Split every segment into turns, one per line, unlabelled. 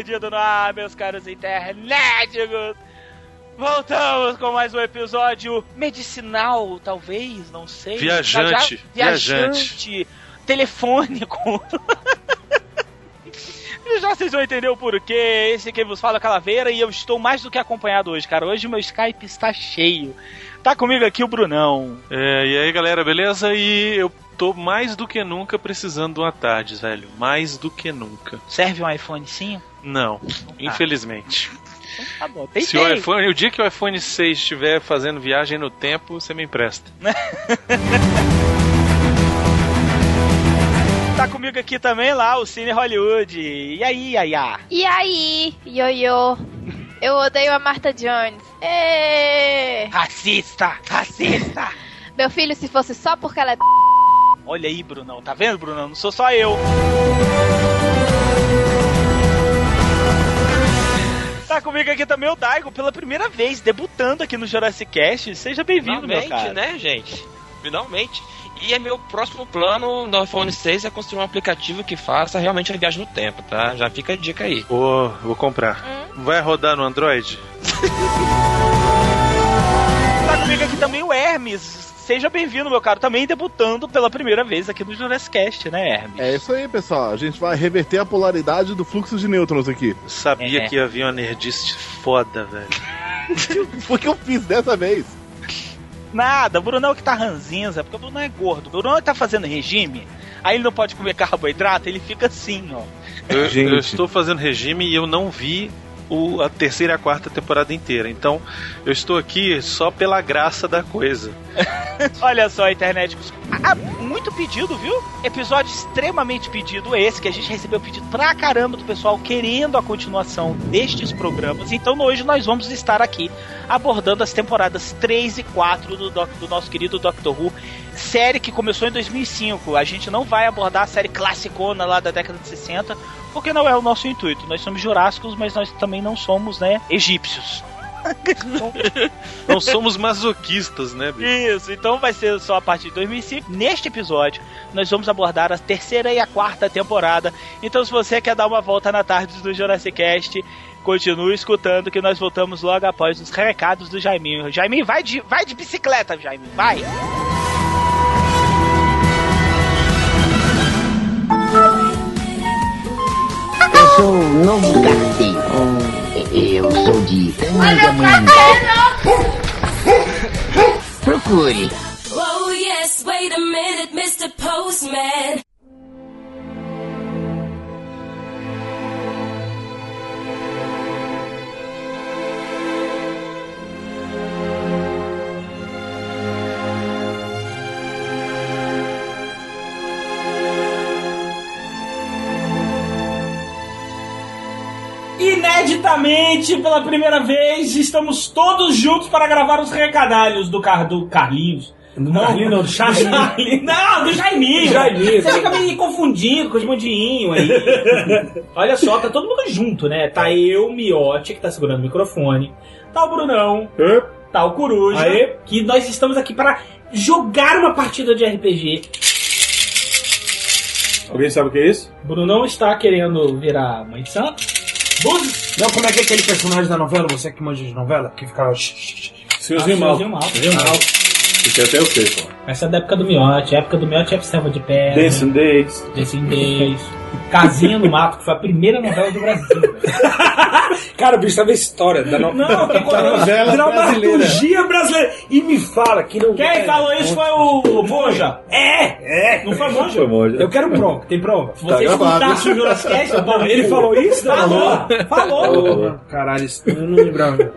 Perdido no ar, meus caros internéticos! Voltamos com mais um episódio medicinal, talvez, não sei.
Viajante,
viajante, telefônico. Já vocês vão entender o porquê. Esse quem vos fala é Calaveira e eu estou mais do que acompanhado hoje, cara. Hoje o meu Skype está cheio. Tá comigo aqui o Brunão.
É, e aí galera, beleza? E eu tô mais do que nunca precisando de uma tarde, velho. Mais do que nunca.
Serve um iPhone 5?
Não, infelizmente.
Tá bom, tem
Se o iPhone, o dia que o iPhone 6 estiver fazendo viagem no tempo, você me empresta.
Tá comigo aqui também lá o Cine Hollywood. E aí, Yaya?
E aí, ioiô? Eu odeio a Martha Jones. Ê!
Racista! Racista!
Meu filho, se fosse só porque ela é.
Olha aí, Brunão. Tá vendo, Brunão? Não sou só eu. Tá comigo aqui também o Daigo, pela primeira vez, debutando aqui no Jurassic Cast. Seja bem-vindo, meu
Finalmente,
cara.
né, gente? Finalmente. E é meu próximo plano no iPhone 6 é construir um aplicativo que faça realmente a viagem no tempo, tá? Já fica a dica aí.
Vou, vou comprar. Vai rodar no Android?
Tá comigo aqui também o Hermes. Seja bem-vindo, meu caro. Também debutando pela primeira vez aqui no Jurassic Cast, né, Hermes?
É isso aí, pessoal. A gente vai reverter a polaridade do fluxo de nêutrons aqui.
Sabia
É.
que havia uma nerdice foda, velho.
Por que eu fiz dessa vez?
Nada, o Brunão que tá ranzinza, porque o Brunão é gordo. O Brunão tá fazendo regime, aí ele não pode comer carboidrato, ele fica assim, ó.
Eu, eu estou fazendo regime e eu não vi o- a terceira e a quarta temporada inteira. Então, eu estou aqui só pela graça da coisa.
Olha só, internet. Ah, muito pedido, viu? Episódio extremamente pedido esse, que a gente recebeu pedido pra caramba do pessoal querendo a continuação destes programas. Então hoje nós vamos estar aqui abordando as temporadas 3 e 4 do, doc- do nosso querido Doctor Who. Série que começou em 2005. A gente não vai abordar a série classicona lá da década de 60, porque não é o nosso intuito. Nós somos jurássicos, mas nós também não somos, né, egípcios.
Não somos masoquistas, né, bicho?
Isso, então vai ser só a partir de 2005. Neste episódio, nós vamos abordar a terceira e a quarta temporada. Então, se você quer dar uma volta na tarde do Jurassic Cast, continue escutando que nós voltamos logo após os recados do Jaiminho. Jaiminho, vai de, vai de bicicleta, Jaiminho, vai!
Eu sou o novo. Eu sou de Tangamanga. Procure.
Oh yes, wait a minute, Mr. Postman.
Ineditamente, pela primeira vez, estamos todos juntos para gravar os recadalhos do, Car do Carlinhos. Não,
Carlinhos não, do Charlinho.
Não, do Jaiminho.
Jaiminho.
Você fica me confundindo com os mundinhos aí. Olha só, tá todo mundo junto, né? Tá eu, o Miotti, que tá segurando o microfone. Tá o Brunão. Tá o Coruja.
Aê.
Que nós estamos aqui para jogar uma partida de RPG.
Alguém sabe o que é isso?
Brunão está querendo virar mãe de santo. Búzios.
Não, como é que é aquele personagem da novela, você que manja de novela, que ficava... Senhorzinho
Ah,
mal.
Senhorzinho Mal.
Senhorzinho mal. Porque até eu sei, pô.
Essa é da época do Miotti, época do Miotti é serva de pé.
Dancing Days.
Dancing Days. Casinha no Mato, que foi a primeira novela do Brasil.
Cara, o bicho sabe a história da, no...
Não, quem
da
novela
dramaturgia brasileira. E me fala que não.
Quem falou isso foi o Monja.
É! É!
Não foi Monja?
Foi Monja.
Eu quero prova. Tem prova?
Se você escutasse o Jurassic Cast, eu tô-
Ele falou isso?
Falou, falou.
Porra, caralho, isso eu não lembrava.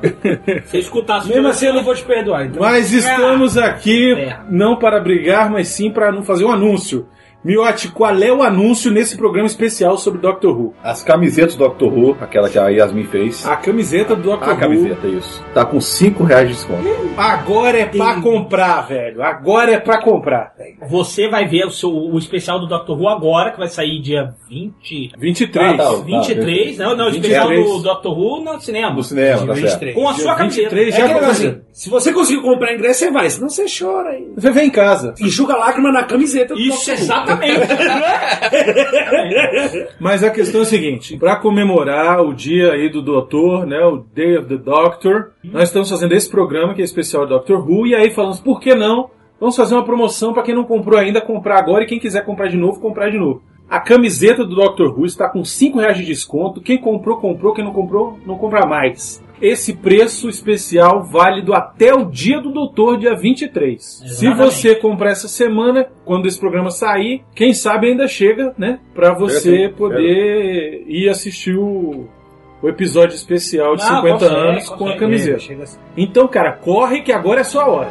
Se escutasse o
Mesmo assim, eu não vou te perdoar. Então.
Mas estamos aqui
É.
não para brigar, mas sim para não fazer um anúncio. Miotti, qual é o anúncio nesse programa especial sobre Doctor Who?
As camisetas do Doctor Who, aquela que a Yasmin fez.
A camiseta do Doctor
A
Who.
camiseta, isso. Tá com 5 reais de desconto.
Agora é pra comprar, velho. Agora é pra comprar.
Você vai ver o, seu, o especial do Doctor Who agora, que vai sair dia 20.
23.
Ah, tá.
23, não, não, o
23.
especial do Doctor Who no cinema.
No cinema, tá certo.
Com a sua camiseta.
23
É
já pra
negócio assim, se você conseguir comprar ingresso, você vai. Senão você chora aí.
Você vem em casa.
Enxuga a lágrima na camiseta do
Isso,
Dr. Who.
Exatamente.
Mas a questão é a seguinte: para comemorar o dia aí do Doutor, né, o Day of the Doctor, nós estamos fazendo esse programa que é especial Doctor Who e aí falamos por que não? Vamos fazer uma promoção para quem não comprou ainda comprar agora e quem quiser comprar de novo comprar de novo. A camiseta do Doctor Who está com 5 reais de desconto. Quem comprou, comprou. Quem não comprou, não compra mais. Esse preço especial válido até o dia do doutor, dia 23. Se
Exatamente.
você comprar essa semana, quando esse programa sair, quem sabe ainda chega, né? Pra você poder ir assistir o, o episódio especial de
Não,
50
consegue,
anos com a
consegue.
camiseta.
Chega assim.
Então, cara, corre que agora é sua hora.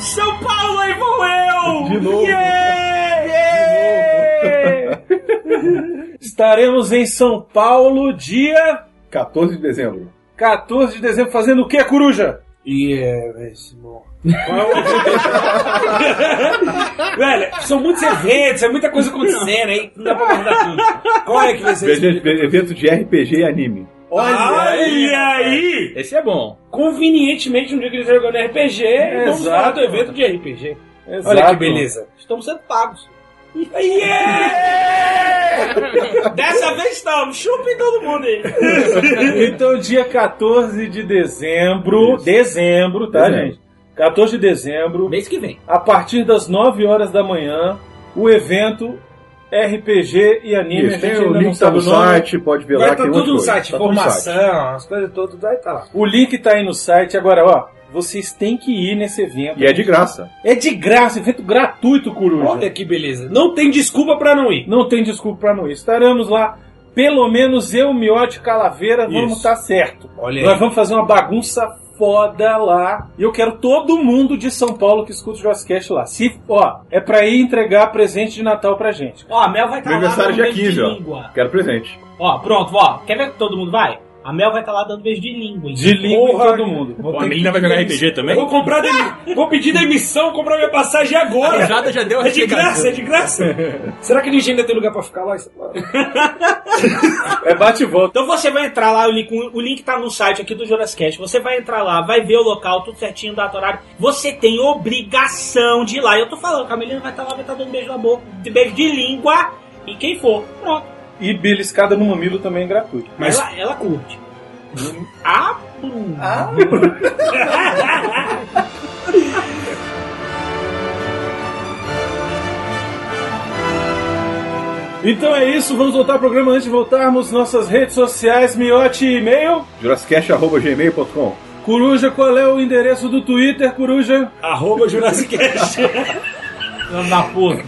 São Paulo, aí vou eu!
De novo.
Yeah!
Yeah! Estaremos em São Paulo dia
14 de dezembro.
14 de dezembro fazendo o que, Coruja?
E é, esse bom. Velho, são muitos eventos, é muita coisa acontecendo aí, não dá pra guardar tudo. Qual é que vai ser esse?
Evento de RPG e anime.
Olha aí!
Esse é bom.
Convenientemente, um dia que eles jogando RPG, vamos
Exato.
falar do evento de RPG. Olha
Exato.
que beleza.
Estamos sendo pagos.
Yeah!
Dessa vez estamos. Chupem todo mundo aí.
Então, dia 14 de dezembro.
Isso.
Dezembro, tá,
Dezembro.
gente? 14 de dezembro,
Mês que vem.
a partir das 9 horas da manhã, o evento RPG e anime.
Isso, tem
gente
o link tá no site, pode ver lá.
Vai
tem
tá
Tá tudo no site.
informação, as coisas todas, vai tá lá.
O link tá aí no site. Agora, ó, vocês têm que ir nesse evento.
E é de graça.
É de graça, evento gratuito, Coruja.
Olha que beleza. Não tem desculpa pra não ir.
Não tem desculpa pra não ir. Estaremos lá, pelo menos eu, Miote Calaveira, vamos
Isso.
estar certo.
Olha
Nós
aí.
vamos fazer uma bagunça foda lá. E eu quero todo mundo de São Paulo que escuta o Jurassic lá. Se, ó, é pra ir entregar presente de Natal pra gente.
Ó, a Mel vai estar
Meu
lá
aniversário
dando
dia
beijo
15,
de
ó.
língua.
Quero presente.
Ó, pronto, ó. Quer ver que todo mundo vai? A Mel vai estar lá dando beijo de língua. hein?
De língua
Porra.
em todo mundo.
Vou
Pô, a menina vai jogar RPG também?
Vou comprar demi- Vou pedir demissão, comprar minha passagem agora.
A já deu a
É de graça, é de graça. Será que ninguém ainda tem lugar pra ficar lá?
É bate e volta.
Então você vai entrar lá, o link, o link tá no site aqui do Jurassic. Você vai entrar lá, vai ver o local, tudo certinho, data, horário. Você tem obrigação de ir lá. Eu tô falando, a Camelina vai estar lá, vai estar dando beijo na boca, de beijo de língua, e quem for. Pronto.
E beliscada no mamilo também é gratuito.
Mas ela, ela curte. Ah, Bruno.
Então é isso, vamos voltar ao programa antes de voltarmos. Nossas redes sociais, Miote e e-mail.
Jurassicast.gmail.com
Coruja, qual é o endereço do Twitter, Coruja?
Arroba Jurassic Cast.
Filho da puta.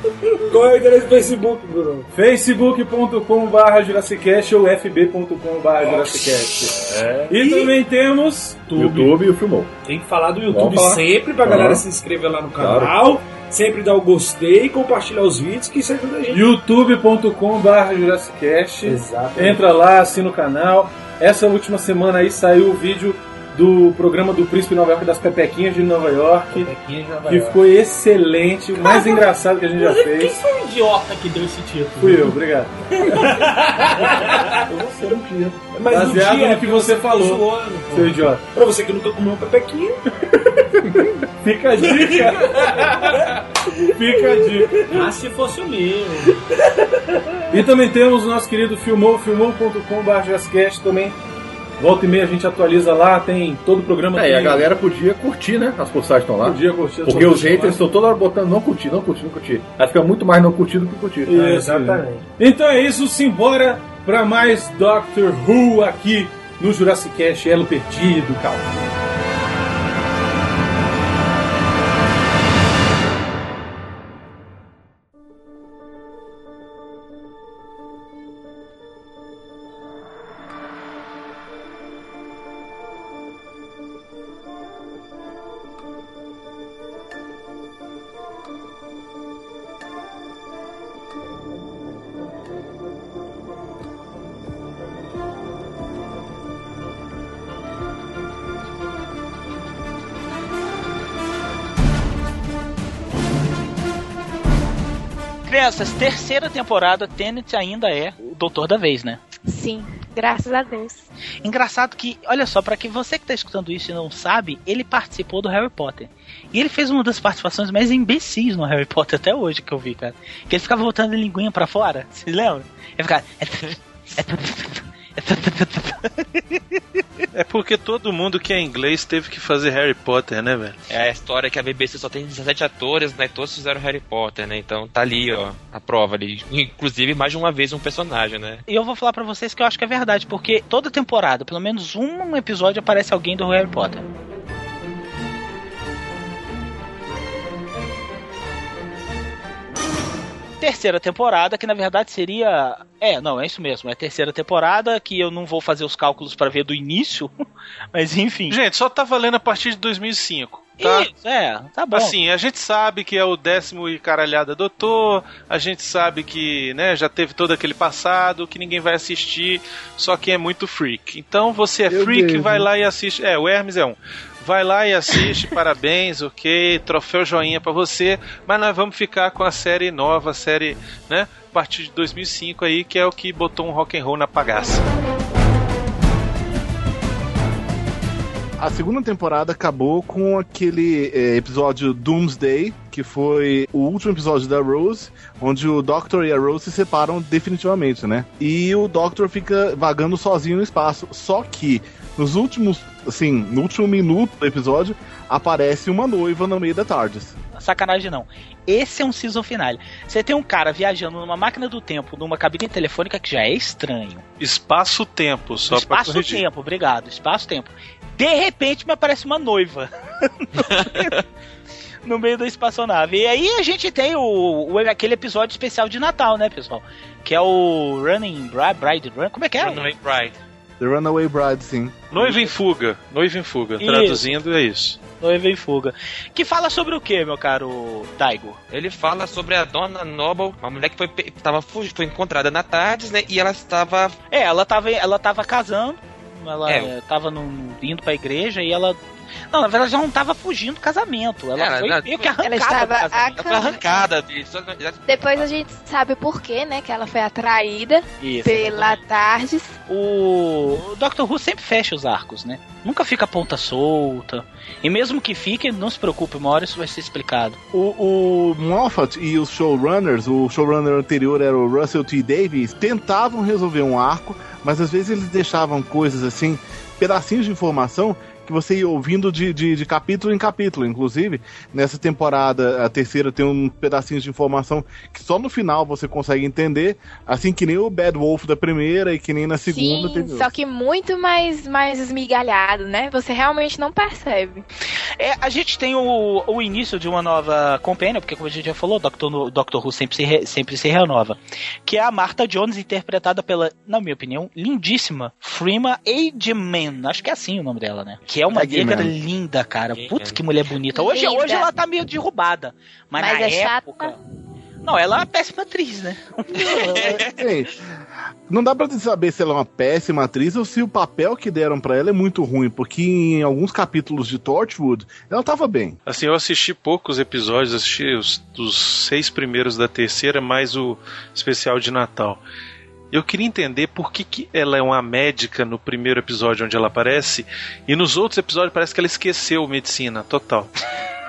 Qual é o endereço do Facebook, Bruno?
facebook.com.br Jurassicast ou fb.com.br Jurassicast. E também temos
YouTube e o Filmou.
Tem que falar do YouTube sempre pra galera se inscrever lá no
Claro.
canal. Sempre dar o gostei, compartilhar os vídeos, que isso ajuda a gente.
youtube.com.br Jurassicast.
Exato.
Entra lá, assina o canal. Essa última semana aí saiu o vídeo do programa do Príncipe Nova York das Pepequinhas de Nova York. Que ficou excelente, o mais engraçado que a gente já
Quem
fez.
foi o idiota que deu esse título?
Fui eu, obrigado. Você não queria.
Mas no
Baseado
dia
no que você falou,
zoando, pô.
seu idiota.
Pra você que nunca comeu um pepequinha.
Fica a dica. Fica a dica.
Ah, se fosse o meu.
E também temos o nosso querido Filmou, filmou.com.br também. Volta e meia a gente atualiza lá, tem todo o programa.
É, e a galera podia curtir, né? As postagens estão lá.
Podia curtir as
Porque os haters estão toda hora botando não curtir, não curtir, não curtir. Aí fica muito mais não curtido que curtir.
É, exatamente. Então é isso, simbora pra mais Doctor Who aqui no Jurassic Cast Elo Perdido, calma.
Crianças, terceira temporada, Tenet ainda é o doutor da vez, né?
Sim, graças a Deus.
Engraçado que, olha só, pra que você que tá escutando isso e não sabe, ele participou do Harry Potter. E ele fez uma das participações mais imbecis no Harry Potter até hoje que eu vi, cara. Que ele ficava botando a linguinha pra fora, vocês lembram? Ele ficava.
É porque todo mundo que é inglês teve que fazer Harry Potter, né, velho?
É a história que a BBC só tem 17 atores, né? Todos fizeram Harry Potter, né? Então tá ali, ó, a prova ali. Inclusive, mais de uma vez um personagem, né?
E eu vou falar pra vocês que eu acho que é verdade, porque toda temporada, pelo menos um episódio, aparece alguém do Harry Potter. Terceira temporada, que na verdade seria. É, não, é isso mesmo. É a terceira temporada, que eu não vou fazer os cálculos pra ver do início, mas enfim.
Gente, só tá valendo a partir de 2005. Tá?
Isso, é, tá bom.
Assim, a gente sabe que é o décimo e caralhada doutor, a gente sabe que, né, já teve todo aquele passado, que ninguém vai assistir, só quem é muito freak. Então você é
Meu
freak,
Deus,
vai
né?
lá e assiste. É, o Hermes é um. Vai lá e assiste, parabéns, ok, troféu joinha pra você, mas nós vamos ficar com a série nova, a série, né, a partir de 2005 aí, que é o que botou um rock and roll na pagaça.
A segunda temporada acabou com aquele eh, episódio Doomsday, que foi o último episódio da Rose, onde o Doctor e a Rose se separam definitivamente, né? E o Doctor fica vagando sozinho no espaço. Só que nos últimos, assim, no último minuto do episódio, aparece uma noiva no meio da TARDIS.
Sacanagem não. Esse é um season finale. Você tem um cara viajando numa máquina do tempo, numa cabine telefônica que já é estranho.
Espaço-tempo, só.
Espaço-tempo, obrigado. Espaço-tempo. De repente me aparece uma noiva. no meio da espaçonave. E aí a gente tem o, o- aquele episódio especial de Natal, né, pessoal? Que é o Running Bride, Bride Run. Como é que é?
Runaway Bride.
The Runaway Bride, sim.
Noiva em fuga, noiva em fuga,
Isso.
traduzindo é isso.
Noiva em fuga. Que fala sobre o que, meu caro Daigo?
Ele fala sobre a Dona Noble, uma mulher que foi, tava, foi encontrada na tarde, né? E ela estava.
É, ela tava, ela tava casando, ela
É.
eh, tava num- indo pra igreja e ela. Não, na verdade ela não tava fugindo do casamento. Ela
Ela-
foi
ela-
meio que arrancada
Ela estava.
Ela foi arrancada.
Depois a gente sabe por quê, né? Que ela foi atraída
Isso,
pela Tardes.
O o Doctor Who sempre fecha os arcos, né? Nunca fica a ponta solta. E mesmo que fique, não se preocupe, uma hora isso vai ser explicado.
O, o Moffat e os showrunners, o showrunner anterior era o Russell T. Davies, tentavam resolver um arco, mas às vezes eles deixavam coisas assim, pedacinhos de informação que você ia ouvindo de, de, de capítulo em capítulo. Inclusive, nessa temporada, a terceira tem um pedacinho de informação que só no final você consegue entender, assim que nem o Bad Wolf da primeira e que nem na segunda
Sim,
teve.
só que muito mais, mais esmigalhado, né? Você realmente não percebe.
É, a gente tem o, o início de uma nova companion, porque como a gente já falou, o Doctor, No- Doctor Who sempre se, re- sempre se renova. Que é a Martha Jones, interpretada pela, na minha opinião, lindíssima Freema Ageman. Acho que é assim o nome dela, né? Que é uma
Ageman.
negra linda, cara. Putz, que mulher bonita. Hoje,
Linda.
hoje ela tá meio derrubada. Mas,
Mas
na
é chata.
época. Não, ela é uma péssima atriz, né?
Ei, não dá pra saber se ela é uma péssima atriz ou se o papel que deram pra ela é muito ruim, porque em alguns capítulos de Torchwood ela tava bem.
Assim, eu assisti poucos episódios, assisti os dos seis primeiros da terceira, mais o especial de Natal. Eu queria entender por que, que ela é uma médica no primeiro episódio onde ela aparece, e nos outros episódios parece que ela esqueceu medicina, total.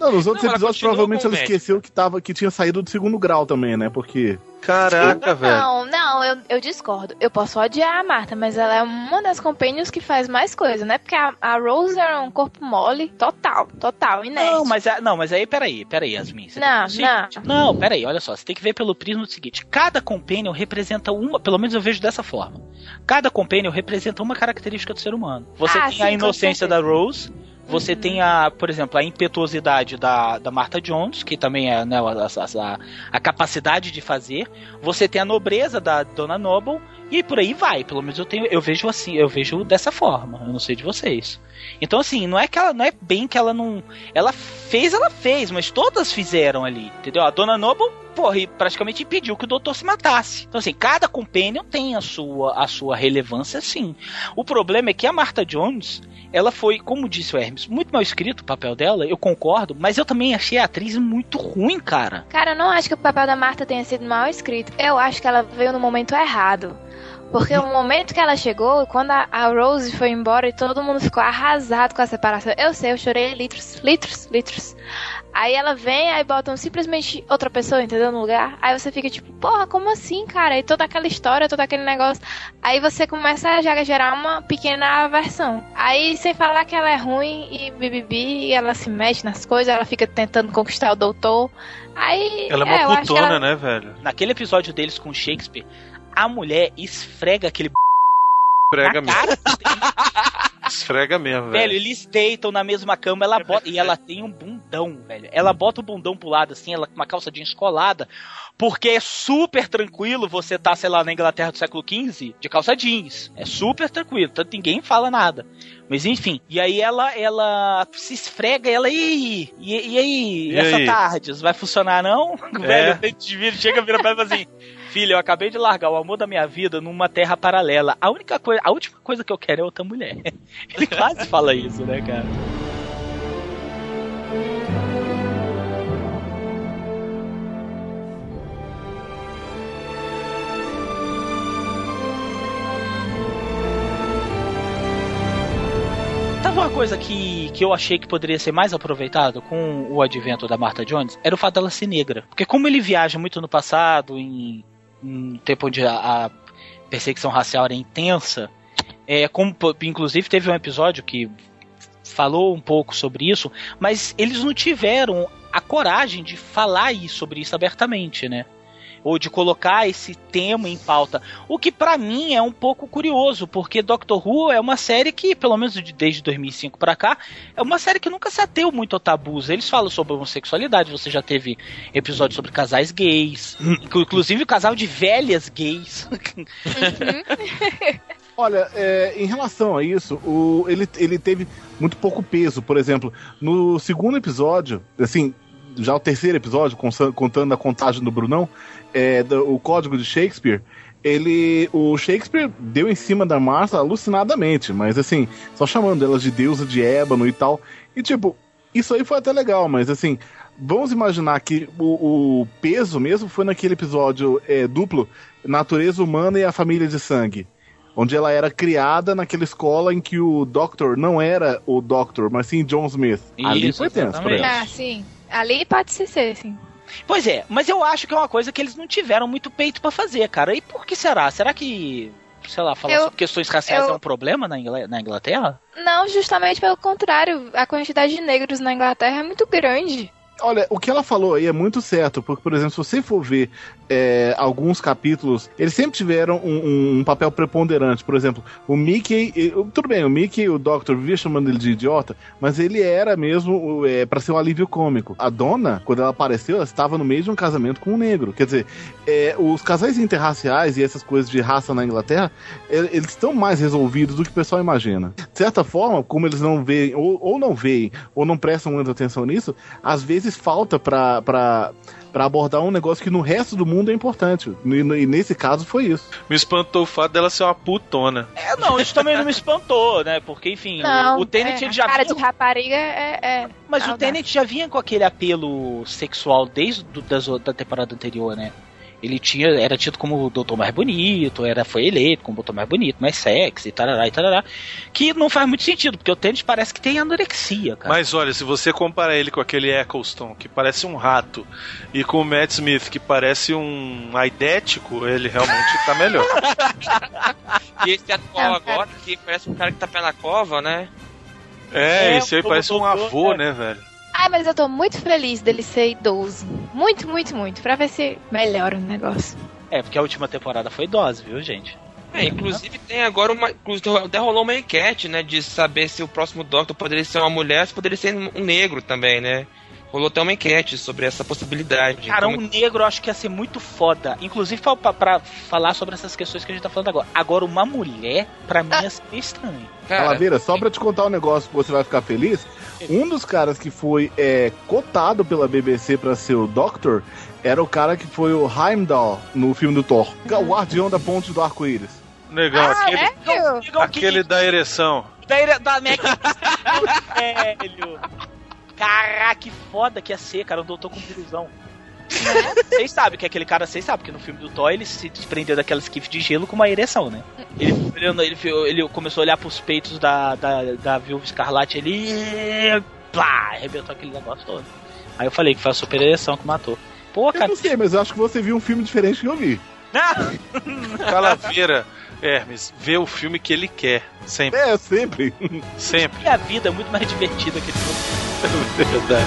Não, nos outros
Não,
episódios provavelmente ela esqueceu que, tava, que tinha saído do segundo grau também, né? Porque.
Caraca, velho.
Não, não, eu eu, eu discordo. Eu posso odiar a Marta, mas ela é uma das companions que faz mais coisa, né? Porque a, a Rose é um corpo mole total, total, inerte.
Não, mas, é- não, mas aí, peraí, peraí, Yasmin. você
Não,
tem
não.
Não, peraí, olha só. Você tem que ver pelo prisma do seguinte: cada companion representa uma, pelo menos eu vejo dessa forma. Cada companion representa uma característica do ser humano. Você
Ah,
tem
sim,
a inocência da. Rose. Você tem a, por exemplo, a impetuosidade da, da Martha Jones, que também é né, a, a- a capacidade de fazer. Você tem a nobreza da Dona Noble e por aí vai. Pelo menos eu tenho, eu vejo assim, eu vejo dessa forma. Eu não sei de vocês. Então assim, não é que ela não é bem que ela não, ela fez, ela fez, mas todas fizeram ali, entendeu? A Dona Noble, porra, e praticamente impediu que o doutor se matasse. Então assim, cada companion tem a sua a sua relevância, sim. O problema é que a Martha Jones, ela foi, como disse o Hermes, muito mal escrito o papel dela, eu concordo, mas eu também achei a atriz muito ruim, cara.
Cara, eu não acho que o papel da Marta tenha sido mal escrito. Eu acho que ela veio no momento errado. Porque o momento que ela chegou, quando a, a Rose foi embora e todo mundo ficou arrasado com a separação. Eu sei, eu chorei litros, litros, litros. Aí ela vem, aí botam simplesmente outra pessoa, entendeu? No lugar. Aí você fica tipo, porra, como assim, cara? E toda aquela história, todo aquele negócio. Aí você começa a gerar uma pequena aversão. Aí, sem falar que ela é ruim e bibibi, e ela se mete nas coisas, ela fica tentando conquistar o doutor. Aí.
Ela é uma
que
putona,
ela-
né, velho?
Naquele episódio deles com Shakespeare, a mulher esfrega aquele
Esfrega
na cara
Esfrega mesmo,
Velho,
velho.
eles deitam na mesma cama, ela bota. E ela tem um bundão, velho. Ela bota o bundão pro lado, assim, ela com uma calça jeans colada. Porque é super tranquilo você tá, sei lá, na Inglaterra do século XV, de calça jeans. É super tranquilo, tanto ninguém fala nada. Mas enfim, e aí ela ela se esfrega e ela, e aí? E, e aí?
E
essa
aí?
tarde? Vai funcionar não?
É.
Velho, a gente vira, chega vira pra ela e fala assim. Filho, eu acabei de largar o amor da minha vida numa terra paralela. A única coisa, a última coisa que eu quero é outra mulher. Ele quase fala isso, né, cara? Uma coisa que, que eu achei que poderia ser mais aproveitado com o advento da Martha Jones? Era o fato dela ser negra. Porque como ele viaja muito no passado, em um tempo onde a, a perseguição racial era intensa, é, como, inclusive teve um episódio que falou um pouco sobre isso, mas eles não tiveram a coragem de falar sobre isso abertamente, né? Ou de colocar esse tema em pauta. O que pra mim é um pouco curioso, porque Doctor Who é uma série que, pelo menos de- desde 2005 pra cá, é uma série que nunca se ateu muito a tabus. Eles falam sobre homossexualidade, você já teve episódios sobre casais gays, inclu- inclusive o casal de velhas gays.
Olha, é, em relação a isso, o- ele, ele teve muito pouco peso. Por exemplo, no segundo episódio, assim, já o terceiro episódio, contando a contagem do Brunão, é, do- o código de Shakespeare, ele. O Shakespeare deu em cima da Martha alucinadamente, mas assim, só chamando ela de deusa de ébano e tal. E tipo, isso aí foi até legal, mas assim. Vamos imaginar que o, o peso mesmo foi naquele episódio é, duplo Natureza Humana e a Família de Sangue onde ela era criada naquela escola em que o Doctor não era o Doctor, mas sim John Smith. Ali
Isso,
foi tenso pra ela.
Ah, sim. Ali pode ser, ser, sim.
Pois é, mas eu acho que é uma coisa que eles não tiveram muito peito pra fazer, cara. E por que será? Será que, sei lá, falar
Eu-
sobre questões raciais
eu-
é um problema na, Ingl- na Inglaterra?
Não, justamente pelo contrário. A quantidade de negros na Inglaterra é muito grande.
Olha, o que ela falou aí é muito certo, porque, por exemplo, se você for ver é, alguns capítulos, eles sempre tiveram um, um- um papel preponderante. Por exemplo, o Mickey. Tudo bem, o Mickey, o Doctor vivia chamando ele de idiota, mas ele era mesmo é, para ser um alívio cômico. A dona, quando ela apareceu, ela estava no meio de um casamento com um negro. Quer dizer, é, os casais interraciais e essas coisas de raça na Inglaterra, é, eles estão mais resolvidos do que o pessoal imagina. De certa forma, como eles não veem, ou, ou não veem, ou não prestam muita atenção nisso, às vezes falta pra. Pra para abordar um negócio que no resto do mundo é importante. E, e nesse caso foi isso.
Me espantou o fato dela ser uma putona.
É, não, isso também não me espantou, né? Porque, enfim,
Não,
o, o Tenet
é,
ele já
a cara
vinha,
de rapariga é... é
Mas o. Tenet já vinha com aquele apelo sexual desde do, das, da temporada anterior, né? Ele tinha, era tido como o doutor mais bonito, era, foi eleito como o doutor mais bonito, mais sexy, tarará e tarará. Que não faz muito sentido, porque o Tênis parece que tem anorexia, cara.
Mas olha, se você comparar ele com aquele Eccleston, que parece um rato, e com o Matt Smith, que parece um aidético, ele realmente tá melhor.
E esse atual agora, que parece um cara que tá pé na cova, né?
É,
É,
esse aí parece um avô,
é.
né, velho?
Ai, mas eu tô muito feliz dele ser idoso. Muito, muito, muito. Pra ver se melhora o negócio.
É, porque a última temporada foi dose, viu, gente?
É, inclusive tem agora uma. Inclusive até rolou uma enquete, né? De saber se o próximo Doctor poderia ser uma mulher, se poderia ser um negro também, né? Rolou até uma enquete sobre essa possibilidade.
Cara,
Então,
um negro eu acho que ia ser muito foda. Inclusive pra, pra- pra falar sobre essas questões que a gente tá falando agora. Agora, uma mulher, pra mim, ia ser estranho.
cara,
Calaveira, só pra te contar um negócio que você vai ficar feliz, um dos caras que foi é, cotado pela BBC pra ser o Doctor era o cara que foi o Heimdall no filme do Thor. O guardião da ponte do arco-íris.
Negão,
Ah,
aquele,
é?
Aquele da ereção.
Da, da Mac. velho. Caraca, que foda que ia ser, cara, um doutor com prisão. Vocês sabem que aquele cara, vocês sabem que no filme do Thor ele se desprendeu daquela skiff de gelo com uma ereção, né? Ele, olhando- ele, ele começou a olhar pros peitos da, da, da Viúva Escarlate ali e plá, arrebentou aquele negócio todo. Aí eu falei que foi a super ereção que matou. Pô,
Eu
cara,
não sei, mas eu acho que você viu um filme diferente que eu vi.
Calaveira, Hermes, vê o filme que ele quer. Sempre,
É, sempre.
sempre.
minha vida é muito mais divertida que tudo.
Verdade.
Tá,